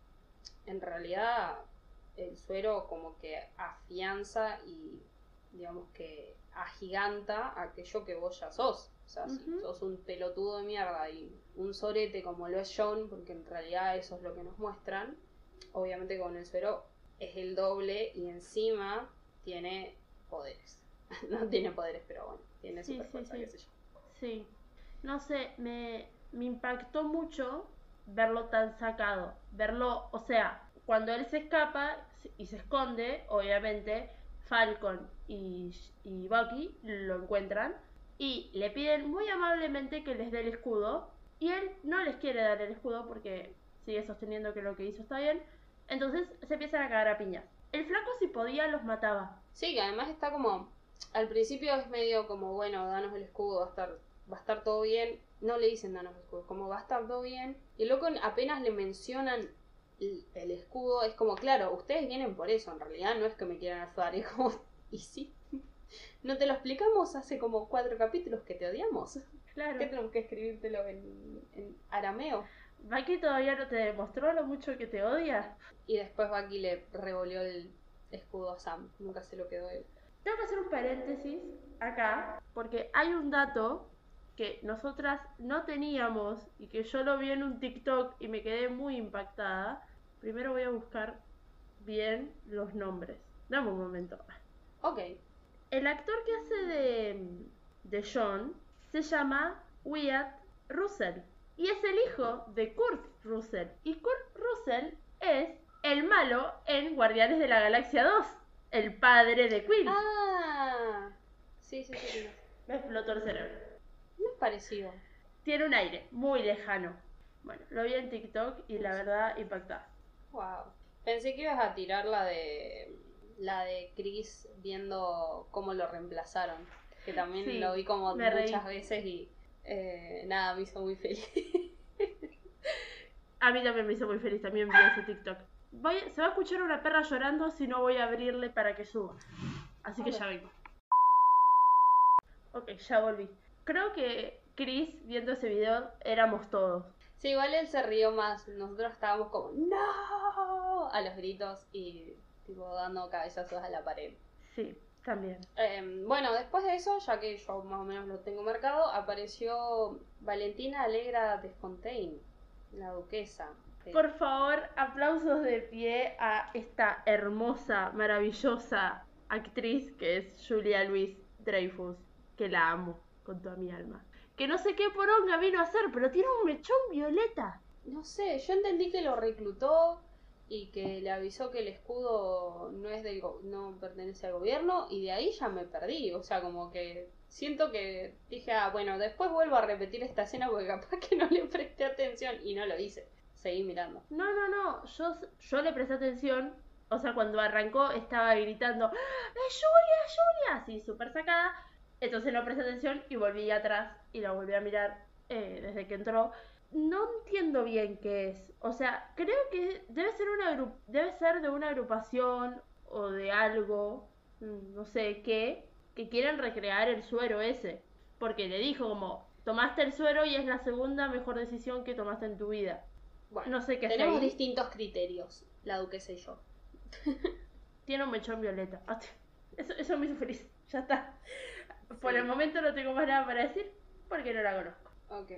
En realidad el suero como que afianza y digamos que agiganta aquello que vos ya sos. O sea, si sos un pelotudo de mierda y un sorete como lo es John, porque en realidad eso es lo que nos muestran, obviamente con el suero es el doble y encima tiene poderes. no tiene poderes, pero bueno, tiene Sí, super sí, fuerza, sí. qué sé yo. Sí, no sé, me, me impactó mucho verlo tan sacado, verlo, o sea, cuando él se escapa y se esconde, obviamente Falcon y, y Bucky lo encuentran y le piden muy amablemente que les dé el escudo y él no les quiere dar el escudo porque sigue sosteniendo que lo que hizo está bien, entonces se empiezan a cagar a piñas. El flaco si podía los mataba. Sí, que además está como. Al principio es medio como, bueno, danos el escudo, va a estar, va a estar todo bien. no le dicen danos el escudo, como va a estar todo bien. Y luego apenas le mencionan el, el escudo, es como, claro, ustedes vienen por eso, en realidad no es que me quieran ayudar, es como, y sí. ¿No te lo explicamos hace como cuatro capítulos que te odiamos? Claro. ¿Qué tenemos que escribírtelo en, en arameo? Baki todavía no te demostró lo mucho que te odia. Y después Baki le revolvió el escudo a Sam, nunca se lo quedó él. Tengo que hacer un paréntesis acá, porque hay un dato que nosotras no teníamos y que yo lo vi en un TikTok y me quedé muy impactada. Primero voy a buscar bien los nombres. Dame un momento. Ok, El actor que hace de, de John se llama Wyatt Russell y es el hijo de Kurt Russell. Y Kurt Russell es el malo en Guardianes de la Galaxia 2, el padre de Quill. Ah, sí, sí, sí. sí. Me explotó el cerebro. No es parecido. Tiene un aire muy lejano. Bueno, lo vi en TikTok y la verdad impactada. Wow. Pensé que ibas a tirar la de la de Chris viendo cómo lo reemplazaron. Que también Sí, lo vi como reí. muchas veces y eh, nada, me hizo muy feliz. A mí también me hizo muy feliz, también vi ese TikTok. Voy, se va a escuchar una perra llorando si no voy a abrirle para que suba. Así que ya vengo. Ok, ya volví. Creo que Chris, viendo ese video, éramos todos. sí, igual él se rió más. Nosotros estábamos como ¡No! a los gritos y tipo dando cabezazos a la pared. Sí, también. Eh, bueno, después de eso, ya que yo más o menos lo tengo marcado, apareció Valentina Alegra de Fontaine, la duquesa. Por favor, aplausos de pie a esta hermosa, maravillosa actriz que es Julia Louis Dreyfus, que la amo con toda mi alma. Que no sé qué poronga vino a hacer, pero tiene un mechón violeta. No sé, yo entendí que lo reclutó y que le avisó que el escudo no es del no pertenece al gobierno y de ahí ya me perdí, o sea, como que siento que dije, ah, bueno, después vuelvo a repetir esta escena porque capaz que no le presté atención y no lo hice. Seguí mirando. No, no, no, yo, yo le presté atención. O sea, cuando arrancó estaba gritando, ¡Ah, ¡Es Julia, Julia! Así, súper sacada. Entonces no presté atención y volví atrás y la volví a mirar eh, desde que entró. No entiendo bien qué es. O sea, creo que debe ser, una debe ser de una agrupación o de algo, mm, no sé qué, que quieren recrear el suero ese. Porque le dijo como, tomaste el suero y es la segunda mejor decisión que tomaste en tu vida. Bueno, No sé qué tenemos ahí. distintos criterios, la duquesa y yo. Tiene un mechón violeta. Ah, Eso, eso me hizo feliz. Ya está. Por el momento no tengo más nada para decir porque no la conozco. Ok.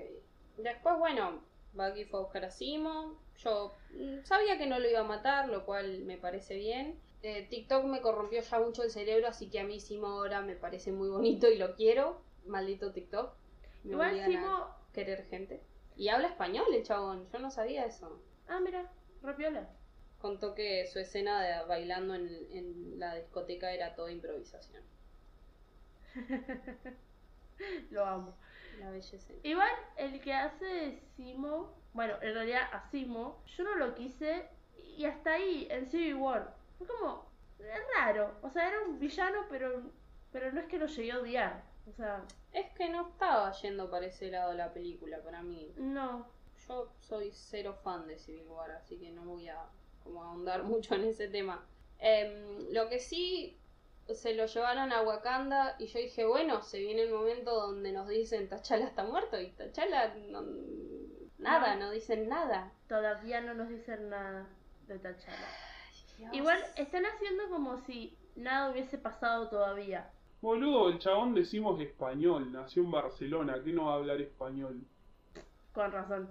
Después, bueno, Bucky fue a buscar a Simo. Yo mm, sabía que no lo iba a matar, lo cual me parece bien. Eh, TikTok me corrompió ya mucho el cerebro, así que a mí Simo ahora me parece muy bonito y lo quiero. Maldito TikTok. Me Igual Simo. a querer gente. Y habla español el chabón, yo no sabía eso. Ah, mira, rapiola. Contó que su escena de bailando en, en la discoteca era toda improvisación. Lo amo. La belleza. Igual el que hace de Simo. Bueno, en realidad a Simo. Yo no lo quise. Y hasta ahí, en Civil War. Fue como. Es raro. O sea, era un villano, pero. Pero no es que lo llegué a odiar. O sea, Es que no estaba yendo para ese lado la película para mí. no. Yo soy cero fan de Civil War, así que no voy a como ahondar mucho en ese tema. Em, lo que sí se lo llevaron a Wakanda y yo dije, bueno, se viene el momento donde nos dicen T'Challa está muerto y T'Challa no, nada, no dicen nada. Todavía no nos dicen nada de T'Challa. Dios. Igual están haciendo como si nada hubiese pasado todavía. Boludo, el chabón decimos español, nació en Barcelona, ¿qué no va a hablar español? Con razón.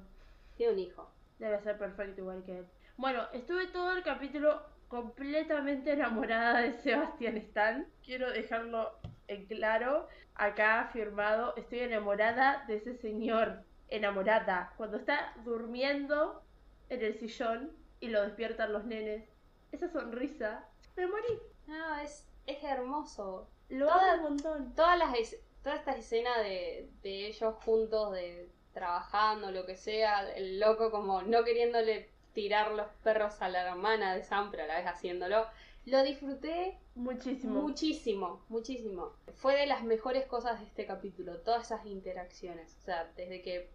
Tiene un hijo. Debe ser perfecto igual que él. Bueno, estuve todo el capítulo completamente enamorada de Sebastián Stan. Quiero dejarlo en claro. Acá firmado. Estoy enamorada de ese señor. Enamorada. Cuando está durmiendo en el sillón y lo despiertan los nenes. Esa sonrisa. Me morí. No, es, es hermoso. Lo Toda- amo un montón. Todas las es- toda esta escena de, de ellos juntos, de trabajando, lo que sea, el loco como no queriéndole tirar los perros a la hermana de Sam, pero a la vez haciéndolo. Lo disfruté Muchísimo. muchísimo, muchísimo. Fue de las mejores cosas de este capítulo, todas esas interacciones. O sea, desde que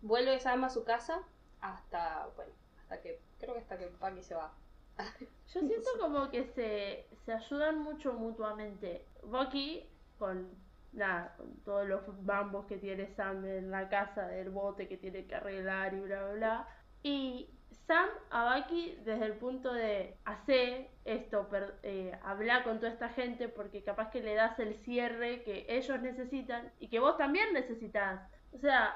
vuelve Sam a su casa hasta, bueno, hasta que, creo que hasta que Bucky se va. Yo siento como que se, se ayudan mucho mutuamente. Bucky con nada, con todos los bambos que tiene Sam en la casa del bote que tiene que arreglar y bla bla bla. Y Sam a Bucky desde el punto de hacer esto, per- eh, hablar con toda esta gente porque capaz que le das el cierre que ellos necesitan y que vos también necesitas. O sea,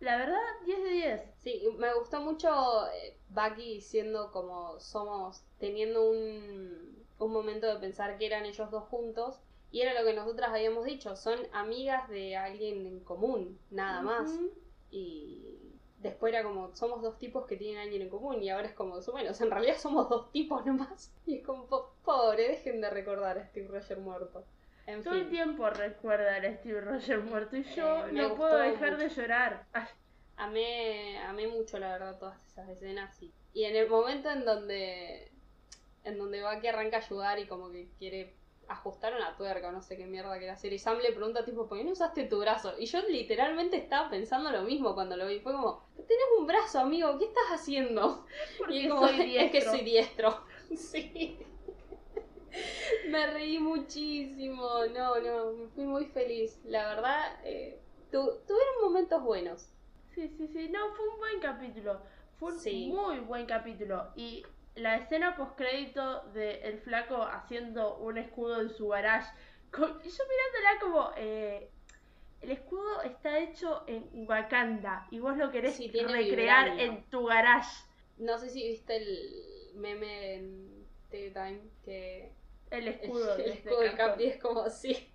la verdad, 10 de 10. Sí, me gustó mucho eh, Bucky siendo como somos, teniendo un, un momento de pensar que eran ellos dos juntos. Y era lo que nosotras habíamos dicho, son amigas de alguien en común, nada más. Y después era como, somos dos tipos que tienen alguien en común. Y ahora es como, bueno, en realidad somos dos tipos nomás. Y es como, po- pobre, dejen de recordar a Steve Roger muerto. En Todo el tiempo recuerdan a Steve Roger muerto y yo Eh, me no puedo dejar mucho. de llorar. Ay, amé, amé mucho la verdad todas esas escenas. Y, y en el momento en donde, en donde Bucky arranca a ayudar y como que quiere ajustar una tuerca, no sé qué mierda quiere hacer. Y Sam le pregunta tipo, ¿por qué no usaste tu brazo? Y yo literalmente estaba pensando lo mismo cuando lo vi. Fue como, tenés un brazo, amigo, ¿qué estás haciendo? porque Y es como, soy es que diestro. soy diestro. Sí. Me reí muchísimo. No, no, me fui muy feliz. La verdad, eh, tu- tuvieron momentos buenos. Sí, sí, sí. No, fue un buen capítulo. Fue un Sí. muy buen capítulo. Y la escena postcrédito de el flaco haciendo un escudo en su garage. con- y yo mirándola como... eh, el escudo está hecho en Wakanda y vos lo querés Sí, recrear en tu garage. No sé si viste el meme en Time que El escudo. el escudo de. Capi es como así.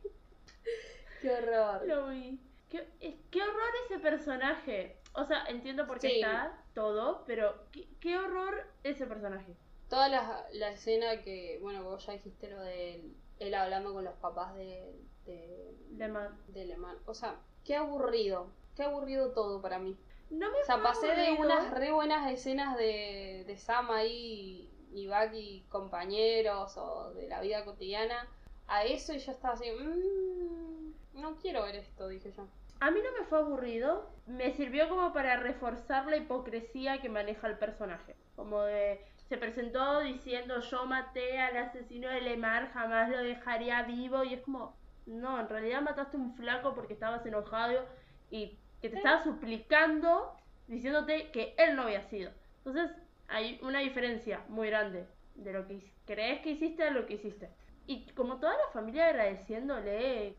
Qué horror. Lo vi. Qué, qué horror ese personaje. O sea, entiendo por qué Sí. está todo, pero qué, qué horror ese personaje. Toda la, la escena que, bueno, vos ya dijiste lo de él, él hablando con los papás de, de, De man. de Lemán. O sea, qué aburrido. Qué aburrido todo para mí. No me O sea, pasé de aburrido. unas re buenas escenas de, de Sam ahí y Bucky compañeros o de la vida cotidiana a eso y yo estaba así, "Mm, no quiero ver esto, dije yo. A mí no me fue aburrido. Me sirvió como para reforzar la hipocresía que maneja el personaje. Como de. Se presentó diciendo yo maté al asesino de Lemar, jamás lo dejaría vivo. Y es como. No, en realidad mataste a un flaco porque estabas enojado y que te estaba suplicando diciéndote que él no había sido. Entonces hay una diferencia muy grande de lo que crees que hiciste a lo que hiciste. Y como toda la familia agradeciéndole,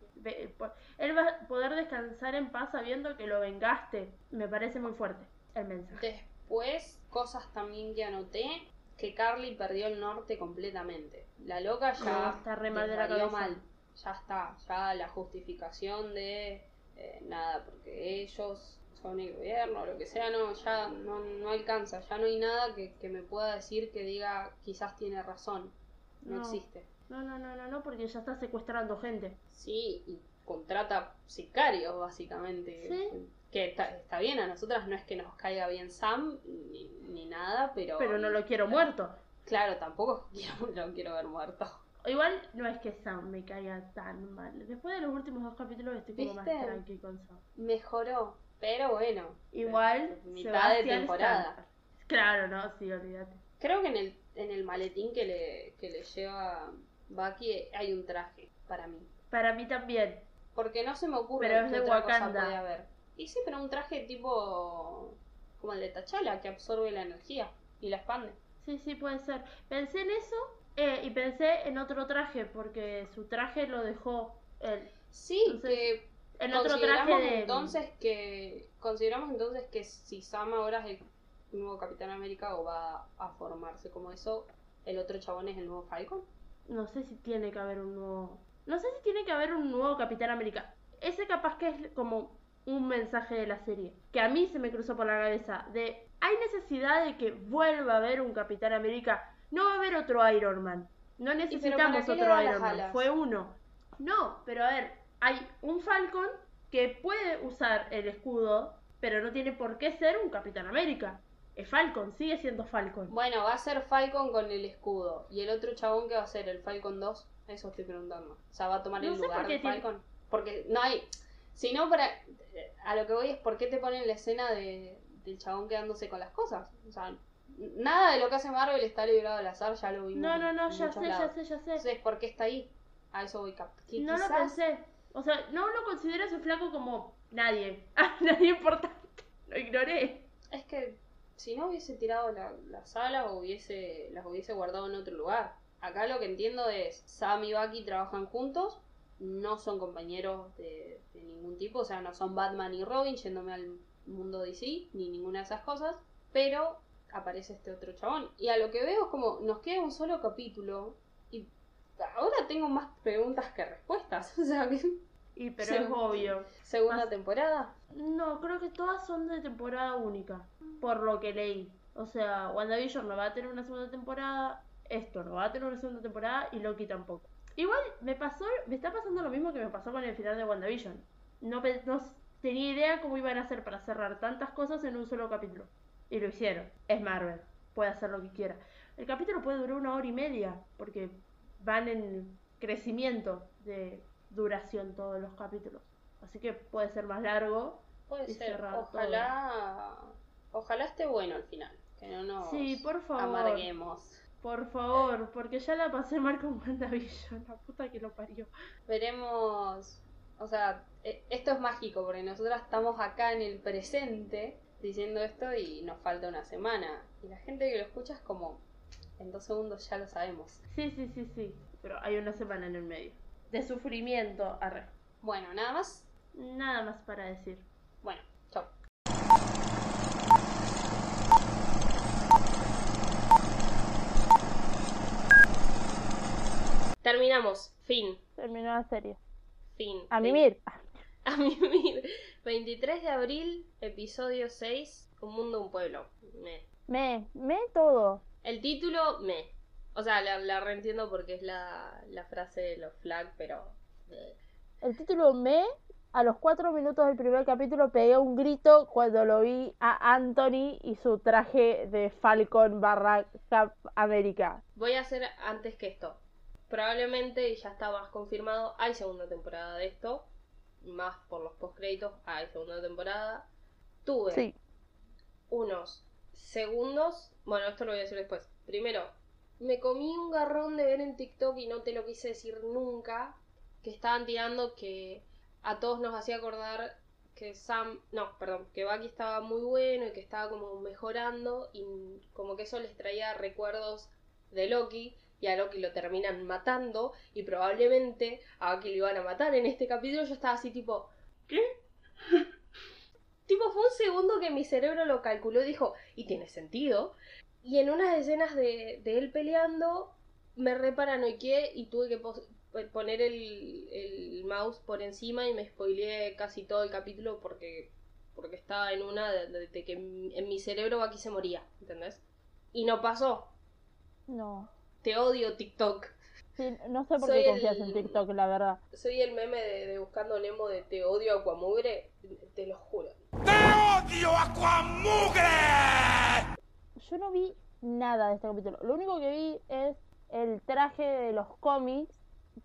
él va a poder descansar en paz sabiendo que lo vengaste. Me parece muy fuerte el mensaje. Después, cosas también que anoté, que Carly perdió el norte completamente. La loca ya No, está re mal de la cabeza. mal. Ya está, ya la justificación de eh, nada, porque ellos son el gobierno, lo que sea, no, ya no, no alcanza, ya no hay nada que, que me pueda decir que diga quizás tiene razón. No, No. existe. No, no, no, no, no, porque ya está secuestrando gente. Sí, y contrata sicarios, básicamente. Sí. Que está, está bien, a nosotras no es que nos caiga bien Sam ni, ni nada, pero. Pero no lo quiero muerto. Claro, tampoco quiero, lo quiero ver muerto. Igual no es que Sam me caiga tan mal. Después de los últimos dos capítulos estoy como más ¿Viste? tranqui con Sam. Mejoró, pero bueno. Igual, Mitad Sebastián de temporada. Stan. Claro, no, sí, olvídate. Creo que en el, en el maletín que le, que le lleva Bucky hay un traje para mí. Para mí también. Porque no se me ocurre Pero es de otra cosa Wakanda. puede haber. Y sí, pero un traje tipo como el de T'Challa que absorbe la energía y la expande. Sí, sí, puede ser. Pensé en eso eh, y pensé en otro traje, porque su traje lo dejó él. Sí, Entonces, que En otro traje de. entonces que consideramos entonces que si Sam ahora es el nuevo Capitán América o va a formarse como eso, el otro chabón es el nuevo Falcon. No sé si tiene que haber un nuevo. No sé si tiene que haber un nuevo Capitán América. Ese capaz que es como un mensaje de la serie. Que a mí se me cruzó por la cabeza. De. Hay necesidad de que vuelva a haber un Capitán América. No va a haber otro Iron Man. No necesitamos otro Iron Man. Fue uno. No, pero a ver, hay un Falcon que puede usar el escudo, pero no tiene por qué ser un Capitán América. Es Falcon, sigue siendo Falcon. Bueno, va a ser Falcon con el escudo. ¿Y el otro chabón que va a ser? ¿El Falcon 2? Eso estoy preguntando. O sea, ¿va a tomar No el por lugar qué de tiene- Falcon? Porque no hay... Si no, para... A lo que voy es por qué te ponen la escena de, del chabón quedándose con las cosas. O sea, nada de lo que hace Marvel está librado al azar, ya lo vimos. No, no, no, ya sé, ya sé, ya sé. Entonces, ¿por qué está ahí? A eso voy cap. que No lo pensé. O sea, no lo considero ese flaco como nadie. Nadie importante. Lo ignoré. Es que si no hubiese tirado la, las alas o hubiese, las hubiese guardado en otro lugar. Acá lo que entiendo es, Sam y Bucky trabajan juntos, no son compañeros de, de ningún tipo, o sea, no son Batman y Robin yéndome al mundo DC, ni ninguna de esas cosas, pero aparece este otro chabón. Y a lo que veo es como, nos queda un solo capítulo y ahora tengo más preguntas que respuestas, o sea, que Y pero es obvio. segunda Más- temporada. No, creo que todas son de temporada única. Por lo que leí. O sea, WandaVision no va a tener una segunda temporada. Esto no va a tener una segunda temporada. Y Loki tampoco. Igual me pasó, me está pasando lo mismo que me pasó con el final de WandaVision. No, no tenía idea cómo iban a hacer para cerrar tantas cosas en un solo capítulo. Y lo hicieron. Es Marvel. Puede hacer lo que quiera. El capítulo puede durar una hora y media. Porque van en crecimiento de duración todos los capítulos. Así que puede ser más largo. Puede ser, ojalá, ojalá esté bueno al final, que no nos Sí, por favor. amarguemos. Por favor, porque ya la pasé mal con WandaVision, la puta que lo parió. Veremos, o sea, e- esto es mágico porque nosotras estamos acá en el presente diciendo esto y nos falta una semana. Y la gente que lo escucha es como, en dos segundos ya lo sabemos. Sí, sí, sí, sí, pero hay una semana en el medio. De sufrimiento, arre. Bueno, nada más. Nada más para decir. Bueno, chao. Terminamos. Fin. Terminó la serie. Fin. A mimir. A mimir. 23 de abril, episodio 6. Un mundo, un pueblo. Me. Me, me todo. El título, me. O sea, la, la reentiendo porque es la, la frase de los flag, pero. eh, El título me, a los cuatro minutos del primer capítulo pegué un grito cuando lo vi a Anthony y su traje de Falcon barra Cap América. Voy a hacer antes que esto. Probablemente, y ya está más confirmado, hay segunda temporada de esto. Más por los postcréditos, hay segunda temporada. Tuve Sí. unos segundos. Bueno, esto lo voy a decir después. Primero, me comí un garrón de ver en TikTok y no te lo quise decir nunca. Que estaban tirando que a todos nos hacía acordar que Sam. No, perdón, que Bucky estaba muy bueno y que estaba como mejorando. Y como que eso les traía recuerdos de Loki. Y a Loki lo terminan matando. Y probablemente a Bucky lo iban a matar en este capítulo. Yo estaba así tipo. ¿Qué? Tipo, fue un segundo que mi cerebro lo calculó y dijo, y tiene sentido. Y en unas escenas de, de él peleando, me reparanoiqué y tuve que poner el, el mouse por encima y me spoileé casi todo el capítulo porque, porque estaba en una de, de- de que en, en mi cerebro aquí se moría, ¿entendés? Y no pasó. No. Te odio TikTok. Sí, no sé por Soy qué confías el- en TikTok, la verdad. Soy el meme de, de Buscando Nemo de Te odio Aquamugre, te lo juro. Yo no vi nada de este capítulo. Lo único que vi es el traje de los cómics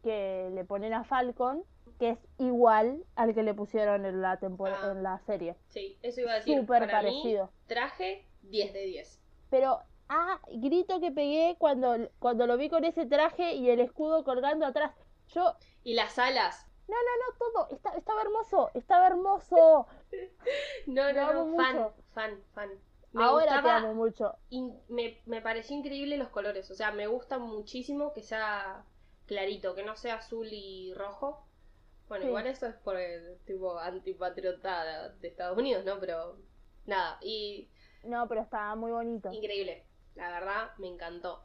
que le ponen a Falcon, que es igual al que le pusieron en la tempor- Ah. en la serie. Sí, eso iba a decir. Súper mí, parecido. traje 10 de 10. Pero, ah, grito que pegué cuando, cuando lo vi con ese traje y el escudo colgando atrás. Yo, Y las alas. no, no, no, todo. Está- estaba hermoso, estaba hermoso. No, no, amo no, fan, fan, fan. Me Ahora te gustaba, amo mucho. me, me pareció increíble los colores. O sea, me gusta muchísimo que sea clarito, que no sea azul y rojo. Bueno, Sí. igual eso es por el tipo antipatriota de Estados Unidos, ¿no? Pero nada, y No, pero estaba muy bonito. increíble. La verdad, me encantó.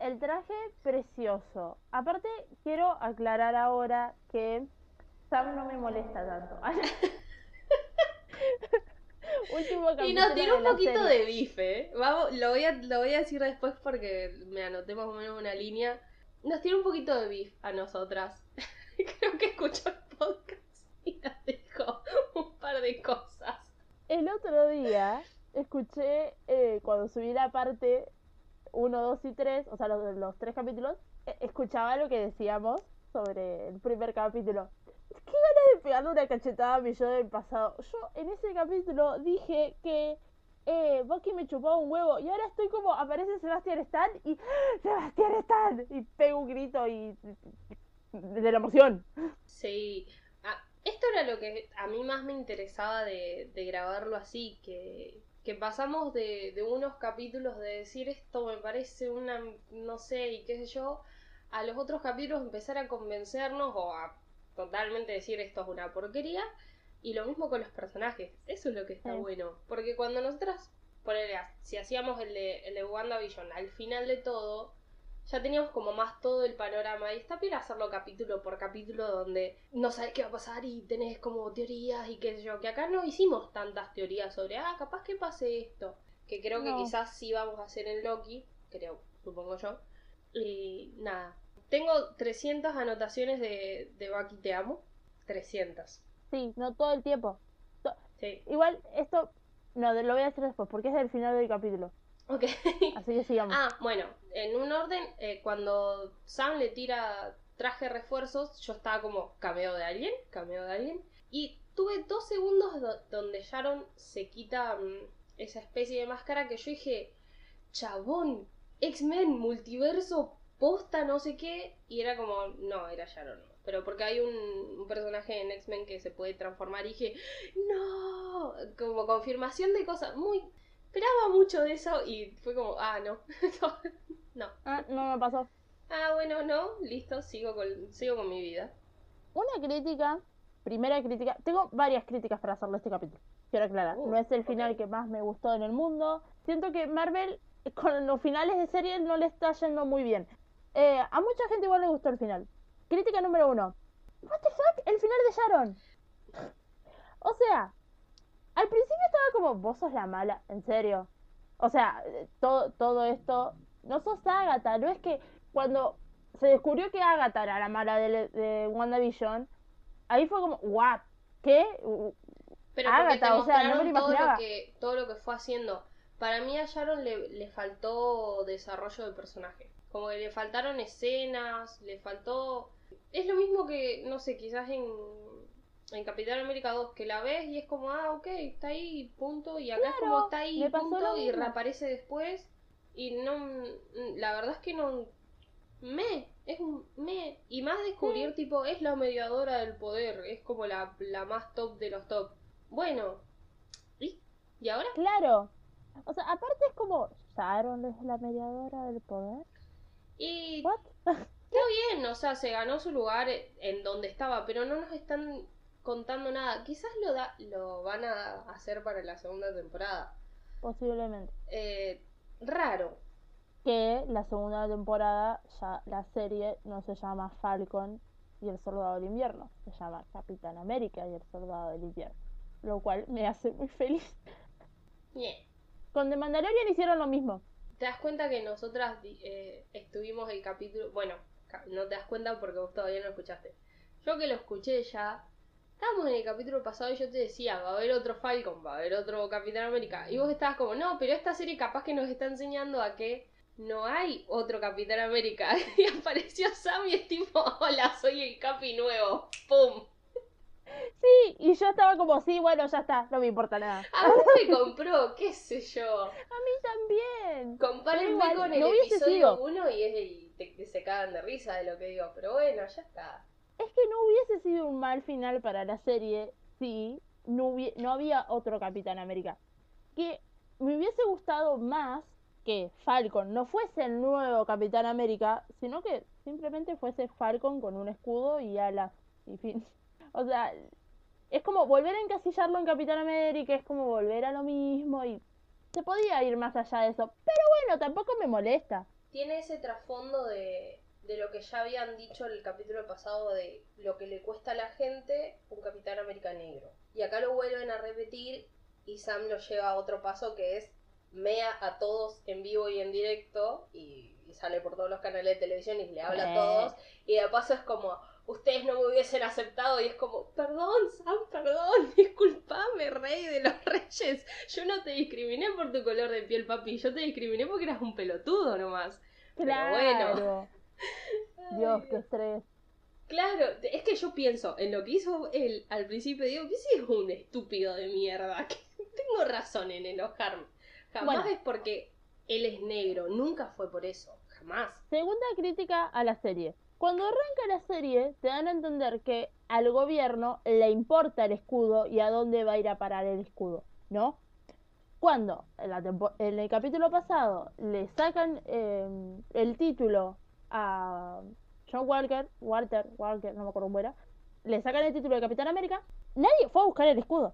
El traje precioso. Aparte, quiero aclarar ahora que Sam no me molesta tanto. Último Y nos tiró un poquito serie. de bife, ¿eh? Vamos, lo voy, a, lo voy a decir después porque me anoté más o menos una línea. Nos tiró un poquito de beef a nosotras. Creo que escuchó el podcast y nos dijo un par de cosas. El otro día escuché eh, cuando subí la parte 1, 2 y 3, o sea, los, los tres capítulos, eh, escuchaba lo que decíamos sobre el primer capítulo. Qué ganas de pegarle una cachetada a mi yo del pasado. Yo en ese capítulo dije que eh, Bucky me chupaba un huevo y ahora estoy como, aparece Sebastián Stan y Sebastián Stan y pego un grito y de la emoción. Sí. Ah, esto era lo que a mí más me interesaba de, de grabarlo así, que, que pasamos de, de unos capítulos de decir esto me parece una, no sé, y qué sé yo, a los otros capítulos empezar a convencernos o a totalmente decir esto es una porquería. Y lo mismo con los personajes. Eso es lo que está Sí. bueno. Porque cuando nosotras, ponele, si hacíamos el de, el de WandaVision al final de todo, ya teníamos como más todo el panorama. Y está bien hacerlo capítulo por capítulo donde no sabes qué va a pasar y tenés como teorías y qué sé yo. Que acá no hicimos tantas teorías sobre, ah, capaz que pase esto. Que creo que quizás sí vamos a hacer en Loki. Creo, supongo yo. Y nada. Tengo 300 anotaciones de, de Bucky Te Amo. 300. Sí, no todo el tiempo. Sí. Igual esto, no, lo voy a hacer después porque es del final del capítulo. Ok. Así que sigamos. Ah, bueno, en un orden, eh, cuando Sam le tira traje refuerzos, yo estaba como cameo de alguien, cameo de alguien. Y tuve dos segundos do- donde Sharon se quita mm, esa especie de máscara que yo dije, chabón, X-Men, multiverso, posta, no sé qué. Y era como, no, era Sharon. Pero porque hay un, un personaje en X-Men que se puede transformar y dije, no, como confirmación de cosas muy... Esperaba mucho de eso y fue como, ah, no, no. Ah, no me pasó. Ah, bueno, no, listo, sigo con, sigo con mi vida. Una crítica, primera crítica, tengo varias críticas para hacerle a este capítulo. Quiero aclarar, Uh, no es el final que más me gustó en el mundo. Siento que Marvel con los finales de serie no le está yendo muy bien. Eh, a mucha gente igual le gustó el final. Crítica número uno. What the fuck? El final de Sharon. O sea, al principio estaba como, vos sos la mala, en serio. O sea, todo, todo esto, no sos Agatha, no es que cuando se descubrió que Agatha era la mala de, de WandaVision, ahí fue como, what, ¿qué? Pero Agatha, te o sea, no me lo todo lo imaginaba. que, todo lo que fue haciendo. Para mí a Sharon le, le faltó desarrollo de personaje. Como que le faltaron escenas, le faltó... Es lo mismo que, no sé, quizás en, en Capitán América 2, que la ves y es como, ah, ok, está ahí, punto. Y acá es como está ahí, punto, y reaparece después. Y no... La verdad es que no... Me, es un me. Y más descubrir, tipo, es la mediadora del poder. Es como la, la más top de los top. Bueno. ¿Y? ¿Y ahora? claro. O sea, aparte es como, Sharon es la mediadora del poder. Y What? está bien, o sea, se ganó su lugar en donde estaba, pero no nos están contando nada. Quizás lo, da, lo van a hacer para la segunda temporada. Posiblemente. Eh, raro. Que la segunda temporada, ya la serie no se llama Falcon y el Soldado del Invierno, se llama Capitán América y el Soldado del Invierno. Lo cual me hace muy feliz. Bien. Con The Mandalorian hicieron lo mismo. ¿Te das cuenta que nosotras eh, estuvimos el capítulo... Bueno, no te das cuenta porque vos todavía no lo escuchaste. Yo que lo escuché ya... Estábamos en el capítulo pasado y yo te decía, va a haber otro Falcon, va a haber otro Capitán América. Y vos estabas como, no, pero esta serie capaz que nos está enseñando a que no hay otro Capitán América. Y apareció Sam y es tipo, hola, soy el Capi nuevo. ¡Pum! Sí, y yo estaba como, sí, bueno, ya está, no me importa nada. A mí me compró, qué sé yo. A mí también. Compárenme con el no episodio sido. 1 y, es, y te- se cagan de risa de lo que digo. Pero bueno, ya está. Es que no hubiese sido un mal final para la serie si no, hubie- no había otro Capitán América. Que me hubiese gustado más que Falcon no fuese el nuevo Capitán América, sino que simplemente fuese Falcon con un escudo y alas y fin. O sea, es como volver a encasillarlo en Capitán América, es como volver a lo mismo y se podía ir más allá de eso. Pero bueno, tampoco me molesta. Tiene ese trasfondo de, de lo que ya habían dicho en el capítulo pasado de lo que le cuesta a la gente un Capitán América negro. Y acá lo vuelven a repetir y Sam lo lleva a otro paso que es mea a todos en vivo y en directo y, y sale por todos los canales de televisión y le habla a Eh. todos y de paso es como ustedes no me hubiesen aceptado y es como, perdón, Sam, perdón, disculpame, rey de los reyes. Yo no te discriminé por tu color de piel, papi, yo te discriminé porque eras un pelotudo nomás. Pero bueno. Claro. Dios, qué estrés. Claro, es que yo pienso en lo que hizo él al principio, digo, que sí es un estúpido de mierda, que tengo razón en enojarme. Jamás Bueno. es porque él es negro, nunca fue por eso, jamás. Segunda crítica a la serie. Cuando arranca la serie, te dan a entender que al gobierno le importa el escudo y a dónde va a ir a parar el escudo, ¿no? Cuando en, la en el capítulo pasado le sacan eh, el título a John Walker, Walter, Walker, no me acuerdo cómo era, le sacan el título de Capitán América, nadie fue a buscar el escudo.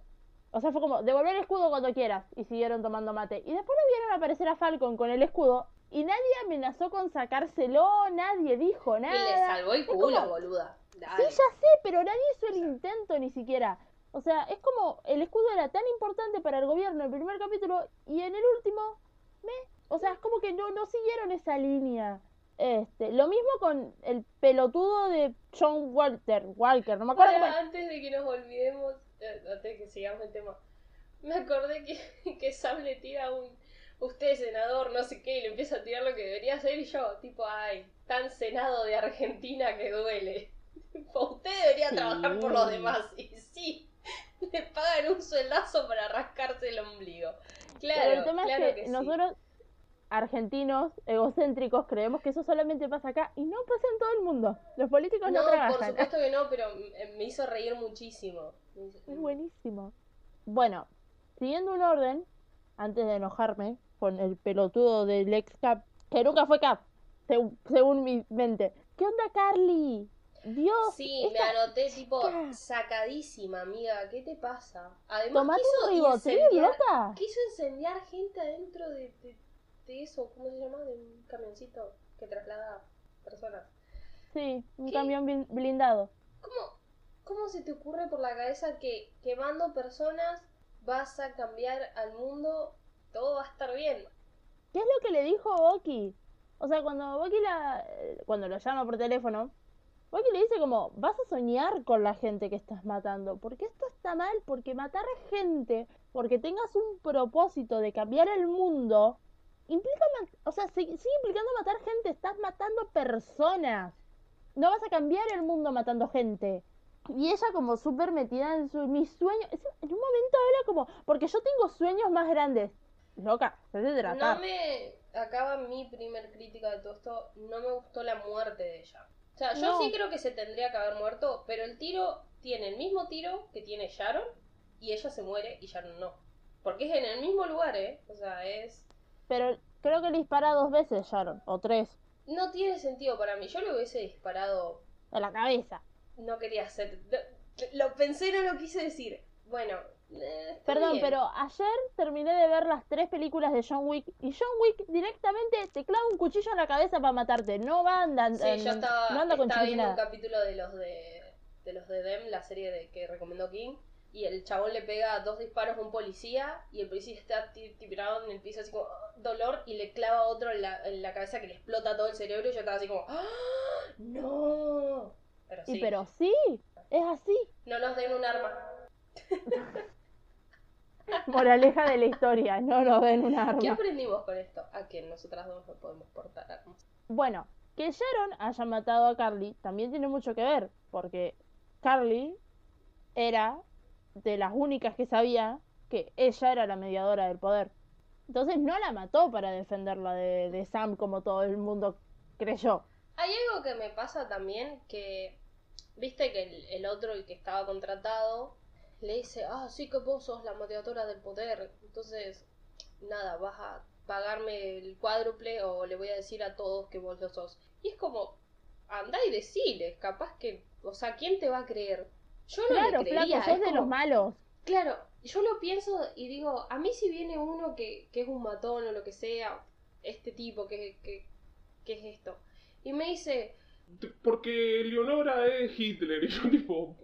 O sea, fue como, devolver el escudo cuando quieras. Y siguieron tomando mate. Y después lo vieron aparecer a Falcon con el escudo. Y nadie amenazó con sacárselo, nadie dijo nada. Y le salvó el culo, como- boluda. Sí, ya sé, pero nadie hizo el intento ni siquiera. O sea, es como el escudo era tan importante para el gobierno en el primer capítulo y en el último, me. O sea, es como que no, no siguieron esa línea. Este, lo mismo con el pelotudo de John Walter, Walker, no me acuerdo Para, cómo- antes de que nos olvidemos, eh, antes de que sigamos el tema, me acordé que, que Sam le tira un usted senador, no sé qué, y le empieza a tirar lo que debería hacer y yo, tipo, ay, tan senado de Argentina que duele. Usted debería Sí. trabajar por los demás. Y sí, le pagan un sueldazo para rascarse el ombligo. Claro, Pero el tema claro es que, que sí. nosotros, argentinos, egocéntricos, creemos que eso solamente pasa acá y no pasa en todo el mundo. Los políticos no, No, por trabajan. supuesto que no, pero me hizo reír muchísimo. Es buenísimo. Bueno, siguiendo un orden, antes de enojarme con el pelotudo del ex Cap, que nunca fue Cap, seg- según mi mente. ¿Qué onda, Carly? Dios, Sí, me esta- anoté tipo sacadísima, amiga. ¿Qué te pasa? Además tomate un quiso ribotril, incendiar, loca. quiso incendiar gente adentro de, de, de eso, ¿cómo se llama? De un camioncito que traslada personas. Sí, un ¿Qué? camión blin- blindado. ¿Cómo, ¿Cómo se te ocurre por la cabeza que quemando personas vas a cambiar al mundo? Todo va a estar bien. ¿Qué es lo que le dijo Boki? O sea, cuando Boki la, cuando lo llama por teléfono, Boki le dice como, vas a soñar con la gente que estás matando, porque esto está mal, porque matar gente, porque tengas un propósito de cambiar el mundo, implica, o sea, sigue, implicando matar gente, estás matando personas. No vas a cambiar el mundo matando gente. Y ella como súper metida en su, mis sueños, en un momento era como, porque yo tengo sueños más grandes. Loca, se de tratar. No me acaba mi primer crítica de todo esto. No me gustó la muerte de ella. O sea, yo No. sí creo que se tendría que haber muerto, pero el tiro tiene el mismo tiro que tiene Sharon y ella se muere y Sharon no. Porque es en el mismo lugar, ¿eh? O sea, es... Pero creo que le dispara dos veces, Sharon, o tres, No tiene sentido para mí. Yo le hubiese disparado... a la cabeza. No quería hacer... Lo pensé, no lo quise decir. Bueno... eh, Perdón, bien. pero ayer terminé de ver las tres películas de John Wick y John Wick directamente te clava un cuchillo en la cabeza para matarte. No va andando. Sí, yo estaba, no anda con estaba viendo un capítulo de los de, de los de Dem, la serie de, que recomendó King, y el chabón le pega dos disparos a un policía y el policía está ti- tirado en el piso así como "Ah", dolor y le clava otro en la, en la cabeza que le explota todo el cerebro y yo estaba así como ¡Ah! ¡No! Pero sí, Y pero sí, es así. no nos den un arma. Moraleja de la historia, no nos den un ¿Qué arma. aprendimos con esto? A que nosotras dos no podemos portar armas. Bueno, que Sharon haya matado a Carly también tiene mucho que ver, porque Carly era de las únicas que sabía que ella era la mediadora del poder. Entonces no la mató para defenderla de, de Sam como todo el mundo creyó. Hay algo que me pasa también que, viste que el, el otro, el que estaba contratado, le dice, ah, sí que vos sos la mediadora del poder, entonces, nada, vas a pagarme el cuádruple o le voy a decir a todos que vos lo sos. Y es como, anda y deciles, capaz que, o sea, ¿quién te va a creer? Yo no Claro, le creería, flaco, sos de como- los malos. Claro, yo lo pienso y digo, a mí si viene uno que, que es un matón o lo que sea, este tipo que, que, que es esto, y me dice, Porque Leonora es Hitler y yo tipo...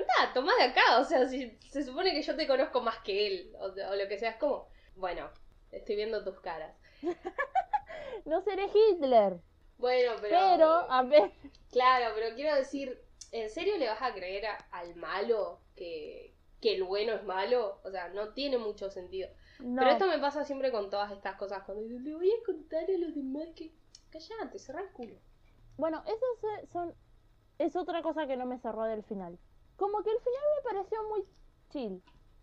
anda, tomá de acá, o sea, si se supone que yo te conozco más que él, o, o lo que sea, es como, bueno, estoy viendo tus caras. No seré Hitler. Bueno, pero. Pero, a ver, Claro, pero quiero decir, ¿en serio le vas a creer a- al malo que, que el bueno es malo? O sea, no tiene mucho sentido. no. Pero esto me pasa siempre con todas estas cosas. Cuando le voy a contar a los demás que. Callate, cerrá el culo. Bueno, eso es, son, es otra cosa que no me cerró del final. Como que el final me pareció muy chill.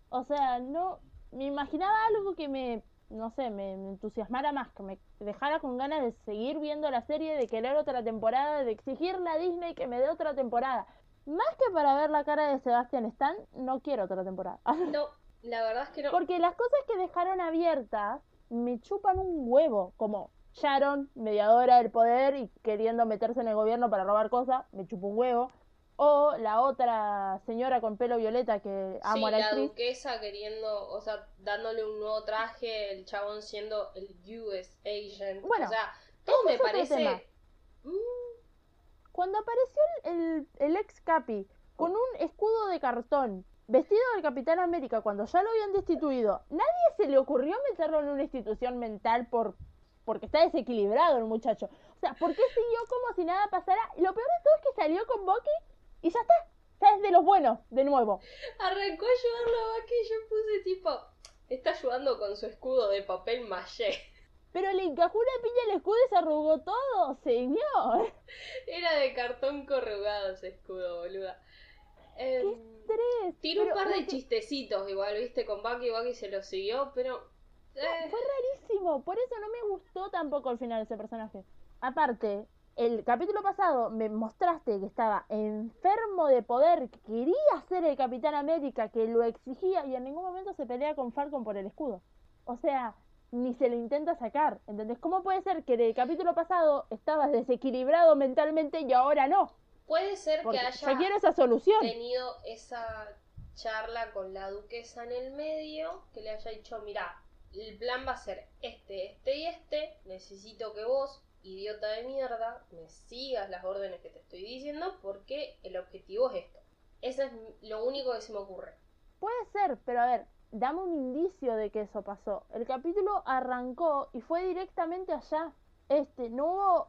O sea, no me imaginaba algo que me, no sé, me, entusiasmara más, que me dejara con ganas de seguir viendo la serie, de querer otra temporada, de exigirle a Disney que me dé otra temporada. Más que para ver la cara de Sebastian Stan, no quiero otra temporada. No, la verdad es que no. Porque las cosas que dejaron abiertas me chupan un huevo, como Sharon, mediadora del poder y queriendo meterse en el gobierno para robar cosas, me chupa un huevo. O la otra señora con pelo violeta que amo sí, a la la actriz. duquesa queriendo, o sea, dándole un nuevo traje, el chabón siendo el US agent. Bueno, o sea, todo me parece. Mm, Cuando apareció el, el, el ex Capi con un escudo de cartón, vestido del Capitán América, cuando ya lo habían destituido, nadie se le ocurrió meterlo en una institución mental por porque está desequilibrado el muchacho. O sea, ¿por qué siguió como si nada pasara? Y lo peor de todo es que salió con Bucky y ya está. Ya es de los buenos, de nuevo. Arrancó a ayudarlo a Bucky y yo puse tipo. Está ayudando con su escudo de papel maché. Pero le encajó una piña el escudo y se arrugó todo, señor. Era de cartón corrugado ese escudo, boluda. Em, Tres. Tiro un par de que- chistecitos igual, viste, con Bucky. Bucky se lo siguió, pero. eh, Fue rarísimo, por eso no me gustó tampoco el final de ese personaje. Aparte, el capítulo pasado me mostraste que estaba enfermo de poder, que quería ser el Capitán América, que lo exigía y en ningún momento se pelea con Falcon por el escudo. O sea, ni se lo intenta sacar, ¿entendés? ¿Cómo puede ser que en el capítulo pasado estabas desequilibrado mentalmente y ahora no? puede ser Porque que haya yo esa solución. tenido esa charla con la duquesa en el medio, que le haya dicho, mira, el plan va a ser este, este y este, necesito que vos, idiota de mierda, me sigas las órdenes que te estoy diciendo porque el objetivo es esto. Eso es lo único que se me ocurre. Puede ser, pero a ver, dame un indicio de que eso pasó. El capítulo arrancó y fue directamente allá. Este, no hubo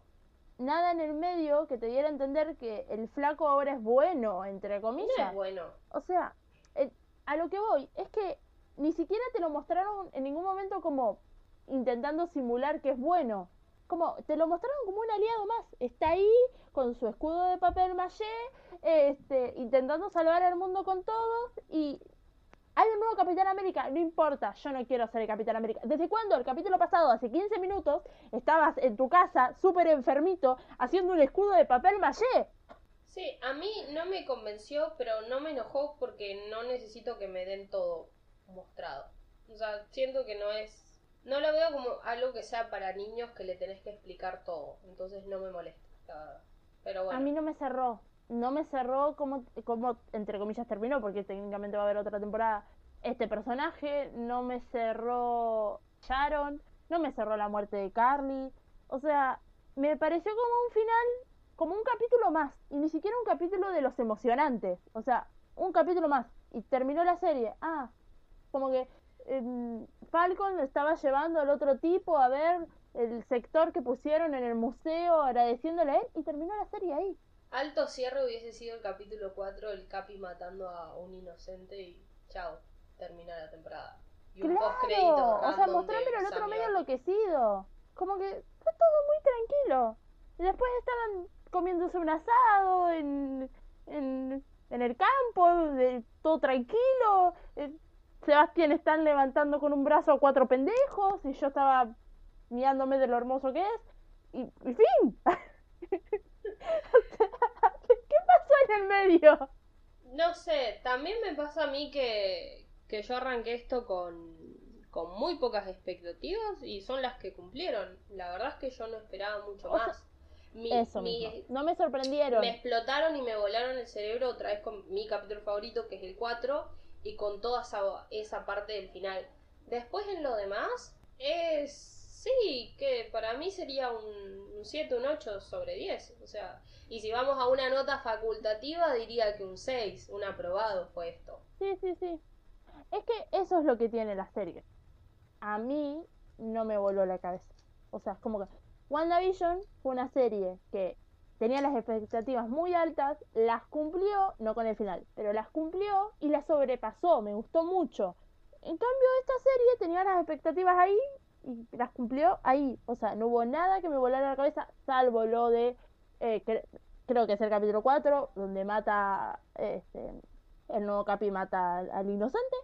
nada en el medio que te diera a entender que el flaco ahora es bueno, entre No comillas. es bueno. O sea, el- a lo que voy es que ni siquiera te lo mostraron en ningún momento como intentando simular que es bueno. Como te lo mostraron como un aliado más. Está ahí con su escudo de papel maché, este, intentando salvar al mundo con todos y hay un nuevo Capitán América, no importa, yo no quiero ser el Capitán América. ¿Desde cuándo? El capítulo pasado, hace 15 minutos, estabas en tu casa, súper enfermito, haciendo un escudo de papel maché. Sí, a mí no me convenció, pero no me enojó porque no necesito que me den todo mostrado. O sea, siento que no es... No lo veo como algo que sea para niños que le tenés que explicar todo. Entonces no me molesta, la verdad. Pero bueno. A mí no me cerró. No me cerró como, como, entre comillas, terminó, porque técnicamente va a haber otra temporada. Este personaje no me cerró Sharon, no me cerró la muerte de Carly. O sea, me pareció como un final, como un capítulo más. Y ni siquiera un capítulo de los emocionantes. O sea, un capítulo más. Y terminó la serie. Ah, como que Falcon estaba llevando al otro tipo a ver el sector que pusieron en el museo agradeciéndole a él y terminó la serie ahí. Alto cierre hubiese sido el capítulo 4, el Capi matando a un inocente y chao, termina la temporada. Y un Claro, o sea, mostrámelo el otro medio enloquecido. Como que fue todo muy tranquilo. Y después estaban comiéndose un asado en, en, en el campo, de- todo tranquilo. Eh, Sebastián están levantando con un brazo a cuatro pendejos y yo estaba mirándome de lo hermoso que es. Y, y fin. ¿Qué pasó en el medio? No sé, también me pasa a mí que, que yo arranqué esto con, con muy pocas expectativas y son las que cumplieron. La verdad es que yo no esperaba mucho O sea, más. Mi- Eso mi- mismo. No me sorprendieron. me explotaron y me volaron el cerebro otra vez con mi capítulo favorito, que es el 4, y con toda esa, esa parte del final. Después en lo demás, es... Sí, que para mí sería un, un 7, un 8 sobre 10. O sea, y si vamos a una nota facultativa, diría que un 6, un aprobado fue esto. Sí, sí, sí. Es que eso es lo que tiene la serie. A mí no me voló la cabeza. O sea, es como que WandaVision fue una serie que tenía las expectativas muy altas, las cumplió, no con el final, pero las cumplió y las sobrepasó, me gustó mucho. En cambio, esta serie tenía las expectativas ahí y las cumplió ahí. O sea, no hubo nada que me volara la cabeza, salvo lo de, eh, cre- creo que es el capítulo 4, donde mata, este, el nuevo Capi mata al, al inocente.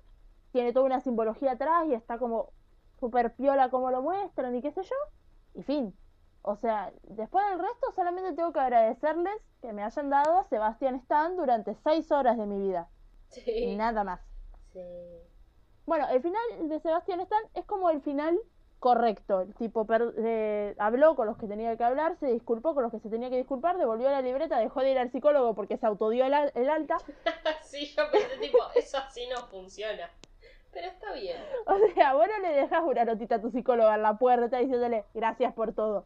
Tiene toda una simbología atrás y está como super piola como lo muestran y qué sé yo. Y fin. O sea, después del resto solamente tengo que agradecerles que me hayan dado a Sebastián Stan durante 6 horas de mi vida. Y Sí. nada más. Sí. Bueno, el final de Sebastián Stan es como el final correcto. El tipo eh, habló con los que tenía que hablar, se disculpó con los que se tenía que disculpar, devolvió la libreta, dejó de ir al psicólogo porque se autodió el, al- el alta. sí, yo pensé tipo, eso así no funciona. Pero está bien. O sea, vos no le dejas una notita a tu psicólogo en la puerta diciéndole gracias por todo.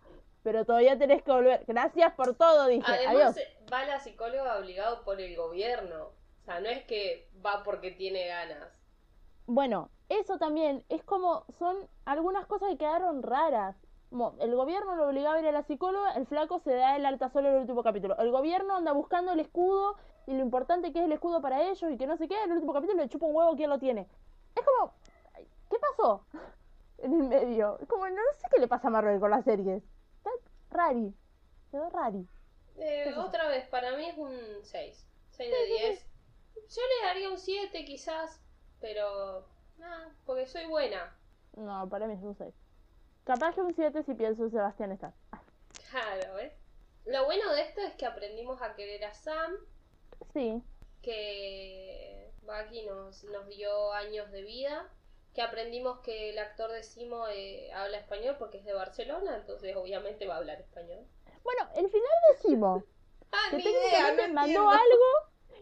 Pero todavía tenés que volver. Gracias por todo, dije. Además, Adiós. eh, va la psicóloga obligado por el gobierno. O sea, no es que va porque tiene ganas. Bueno, eso también es como son algunas cosas que quedaron raras. Como el gobierno lo obligaba a ir a la psicóloga, el flaco se da el alta solo en el último capítulo. El gobierno anda buscando el escudo y lo importante que es el escudo para ellos y que no sé qué, en el último capítulo le chupa un huevo quién lo tiene. Es como, ¿qué pasó? En el medio. Es como, no sé qué le pasa a Marvel con las series. Rari. Quedó rari. Eh, otra vez, para mí es un 6. 6 de 10. Yo le daría un 7 quizás, pero... Nada, porque soy buena. No, para mí es un 6. Capaz que un 7 si pienso en Sebastián está. Claro, ¿ves? Lo bueno de esto es que aprendimos a querer a Sam, Sí, que Bucky nos, nos dio años de vida, que aprendimos que el actor de Simo eh, habla español porque es de Barcelona, entonces obviamente va a hablar español. Bueno, el final decimos Ah, que técnicamente no mandó entiendo. algo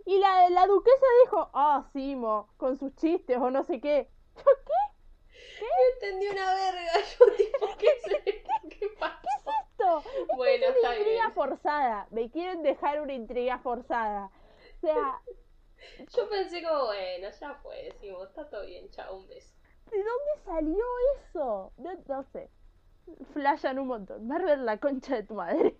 y la, la duquesa dijo, ah, Simo, con sus chistes o no sé qué. ¿Yo qué? No entendí una verga, yo tipo, ¿qué es esto? ¿Qué pasó? Esto Bueno, es está una intriga bien. forzada. Me quieren dejar una intriga forzada. O sea, Yo pensé como, bueno, ya fue, decimos, está todo bien, chao, un beso. ¿de dónde salió eso? No, no sé. Flashan un montón. Marvel, la concha de tu madre.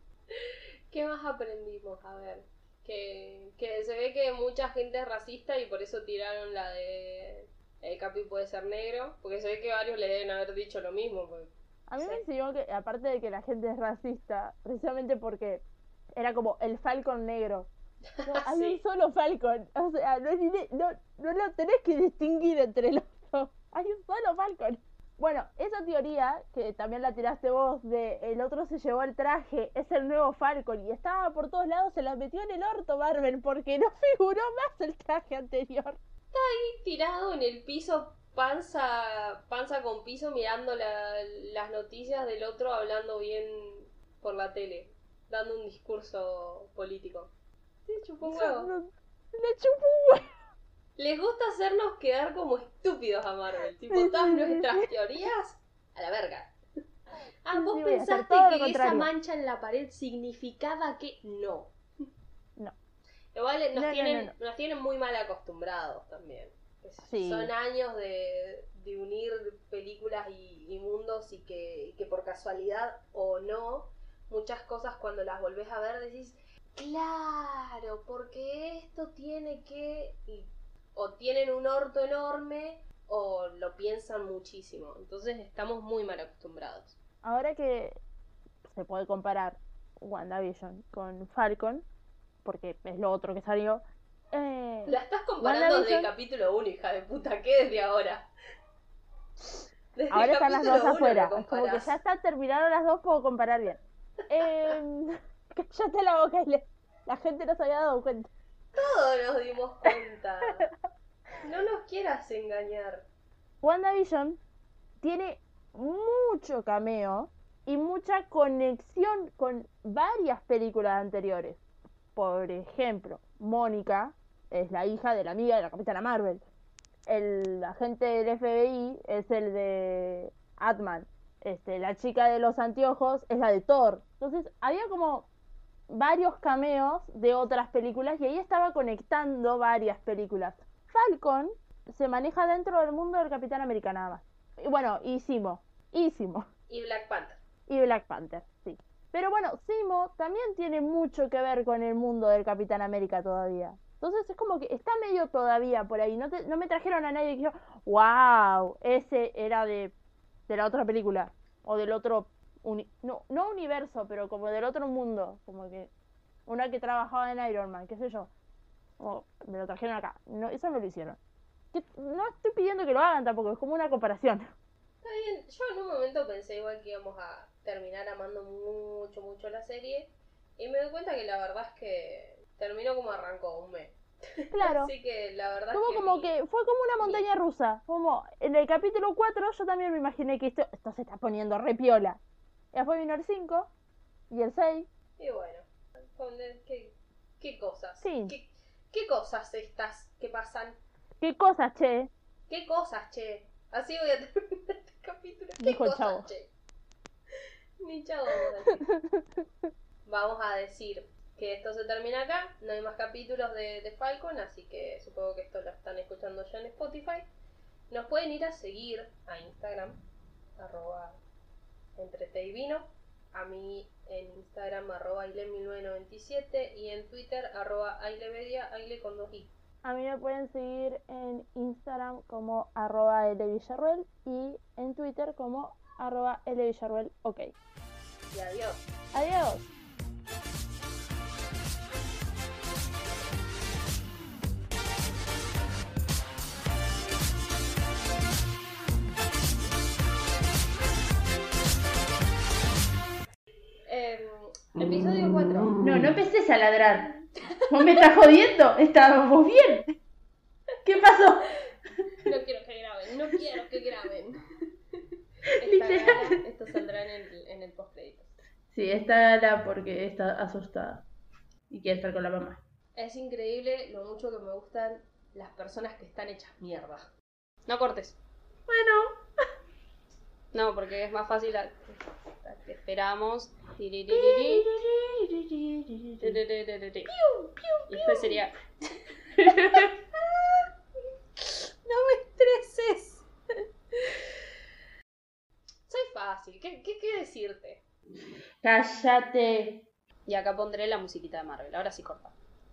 ¿Qué más aprendimos? A ver, que, que se ve que mucha gente es racista y por eso tiraron la de el Capi puede ser negro, porque se ve que varios le deben haber dicho lo mismo. porque- A mí me enseñó que, aparte de que la gente es racista, precisamente porque era como el Falcon negro. No, hay Sí. un solo Falcon. O sea, no, no, no lo tenés que distinguir entre los dos. Hay un solo Falcon. Bueno, esa teoría, que también la tiraste vos, de el otro se llevó el traje, es el nuevo Falcon, y estaba por todos lados, se la metió en el orto Marvel, porque no figuró más el traje anterior. tirado en el piso, panza, panza con piso, mirando la- las noticias del otro hablando bien por la tele, dando un discurso político. Sí, chupó huevo. No- Le chupó un huevo. Les gusta hacernos quedar como estúpidos a Marvel. Tipo, todas nuestras teorías a la verga. Ah, vos Sí, pensaste que esa mancha en la pared significaba que no. No. Igual nos, No, no, tienen, no, nos tienen muy mal acostumbrados también. Sí. Son años de, de unir películas y, y mundos y que, que por casualidad o no, muchas cosas cuando las volvés a ver decís, claro, porque esto tiene que... o tienen un orto enorme o lo piensan muchísimo. Entonces estamos muy mal acostumbrados. Ahora que se puede comparar WandaVision con Falcon, porque es lo otro que salió, eh, La estás comparando desde el capítulo 1, hija de puta. ¿Qué desde ahora? Desde ahora están las dos afuera. Como que ya está, terminaron las dos, puedo comparar bien. Eh, cállate la boca, Ile. La gente no se había dado cuenta. Todos nos dimos cuenta. No nos quieras engañar. WandaVision tiene mucho cameo y mucha conexión con varias películas anteriores. Por ejemplo, Mónica es la hija de la amiga de la Capitana Marvel. El agente del FBI es el de Atman. Este, la chica de los anteojos es la de Thor. Entonces, había como varios cameos de otras películas y ahí estaba conectando varias películas. Falcon se maneja dentro del mundo del Capitán América nada más. Y bueno, y Simo. Y Simo. Y Black Panther. y Black Panther, sí. Pero bueno, Simo también tiene mucho que ver con el mundo del Capitán América todavía. Entonces es como que está medio todavía por ahí. No, te- no me trajeron a nadie que yo, wow, ese era de, de la otra película. O del otro, uni- no, no universo, pero como del otro mundo. Como que una que trabajaba en Iron Man, qué sé yo. O me lo trajeron acá. No, eso no lo hicieron. Que- no estoy pidiendo que lo hagan tampoco, es como una comparación. Está bien, yo en un momento pensé igual que íbamos a terminar amando mucho, mucho la serie. Y me doy cuenta que la verdad es que terminó como arrancó, un mes. Claro. Así que la verdad Como, es que. como mi- que fue como una montaña rusa. Como en el capítulo 4 yo también me imaginé que esto, esto se está poniendo re piola. Y después vino el 5 y el 6. Y bueno, con el- ¿qué, qué cosas? Sí. ¿Qué, qué cosas estas que pasan? ¿Qué cosas, che? ¿Qué cosas, che? Así voy a terminar este capítulo. ¿Qué Dijo cosas, chavo. che? Ni chavo vamos a decir. Vamos a decir que esto se termina acá. No hay más capítulos de, de Falcon, así que supongo que esto lo están escuchando ya en Spotify. Nos pueden ir a seguir a Instagram, arroba entre té y vino. A mí en Instagram, arroba aile1997 y en Twitter, arroba ailemedia, aile con dos i. A mí me pueden seguir en Instagram como arroba lvillarruel y en Twitter como arroba lvillarruel. Ok. Y adiós. Adiós. Episodio 4. No, no empeces a ladrar. ¿Vos me estás jodiendo? ¿Estábamos bien? ¿Qué pasó? No quiero que graben, no quiero que graben. Esta esto saldrá en el, en el post Sí, está Gala porque está asustada y quiere estar con la mamá. Es increíble lo mucho que me gustan las personas que están hechas mierda. No cortes. Bueno, No, porque es más fácil. a- Te esperamos. Y después sería. no me estreses. Soy fácil, ¿qué, qué, qué decirte? cállate. Y acá pondré la musiquita de Marvel. Ahora sí corta.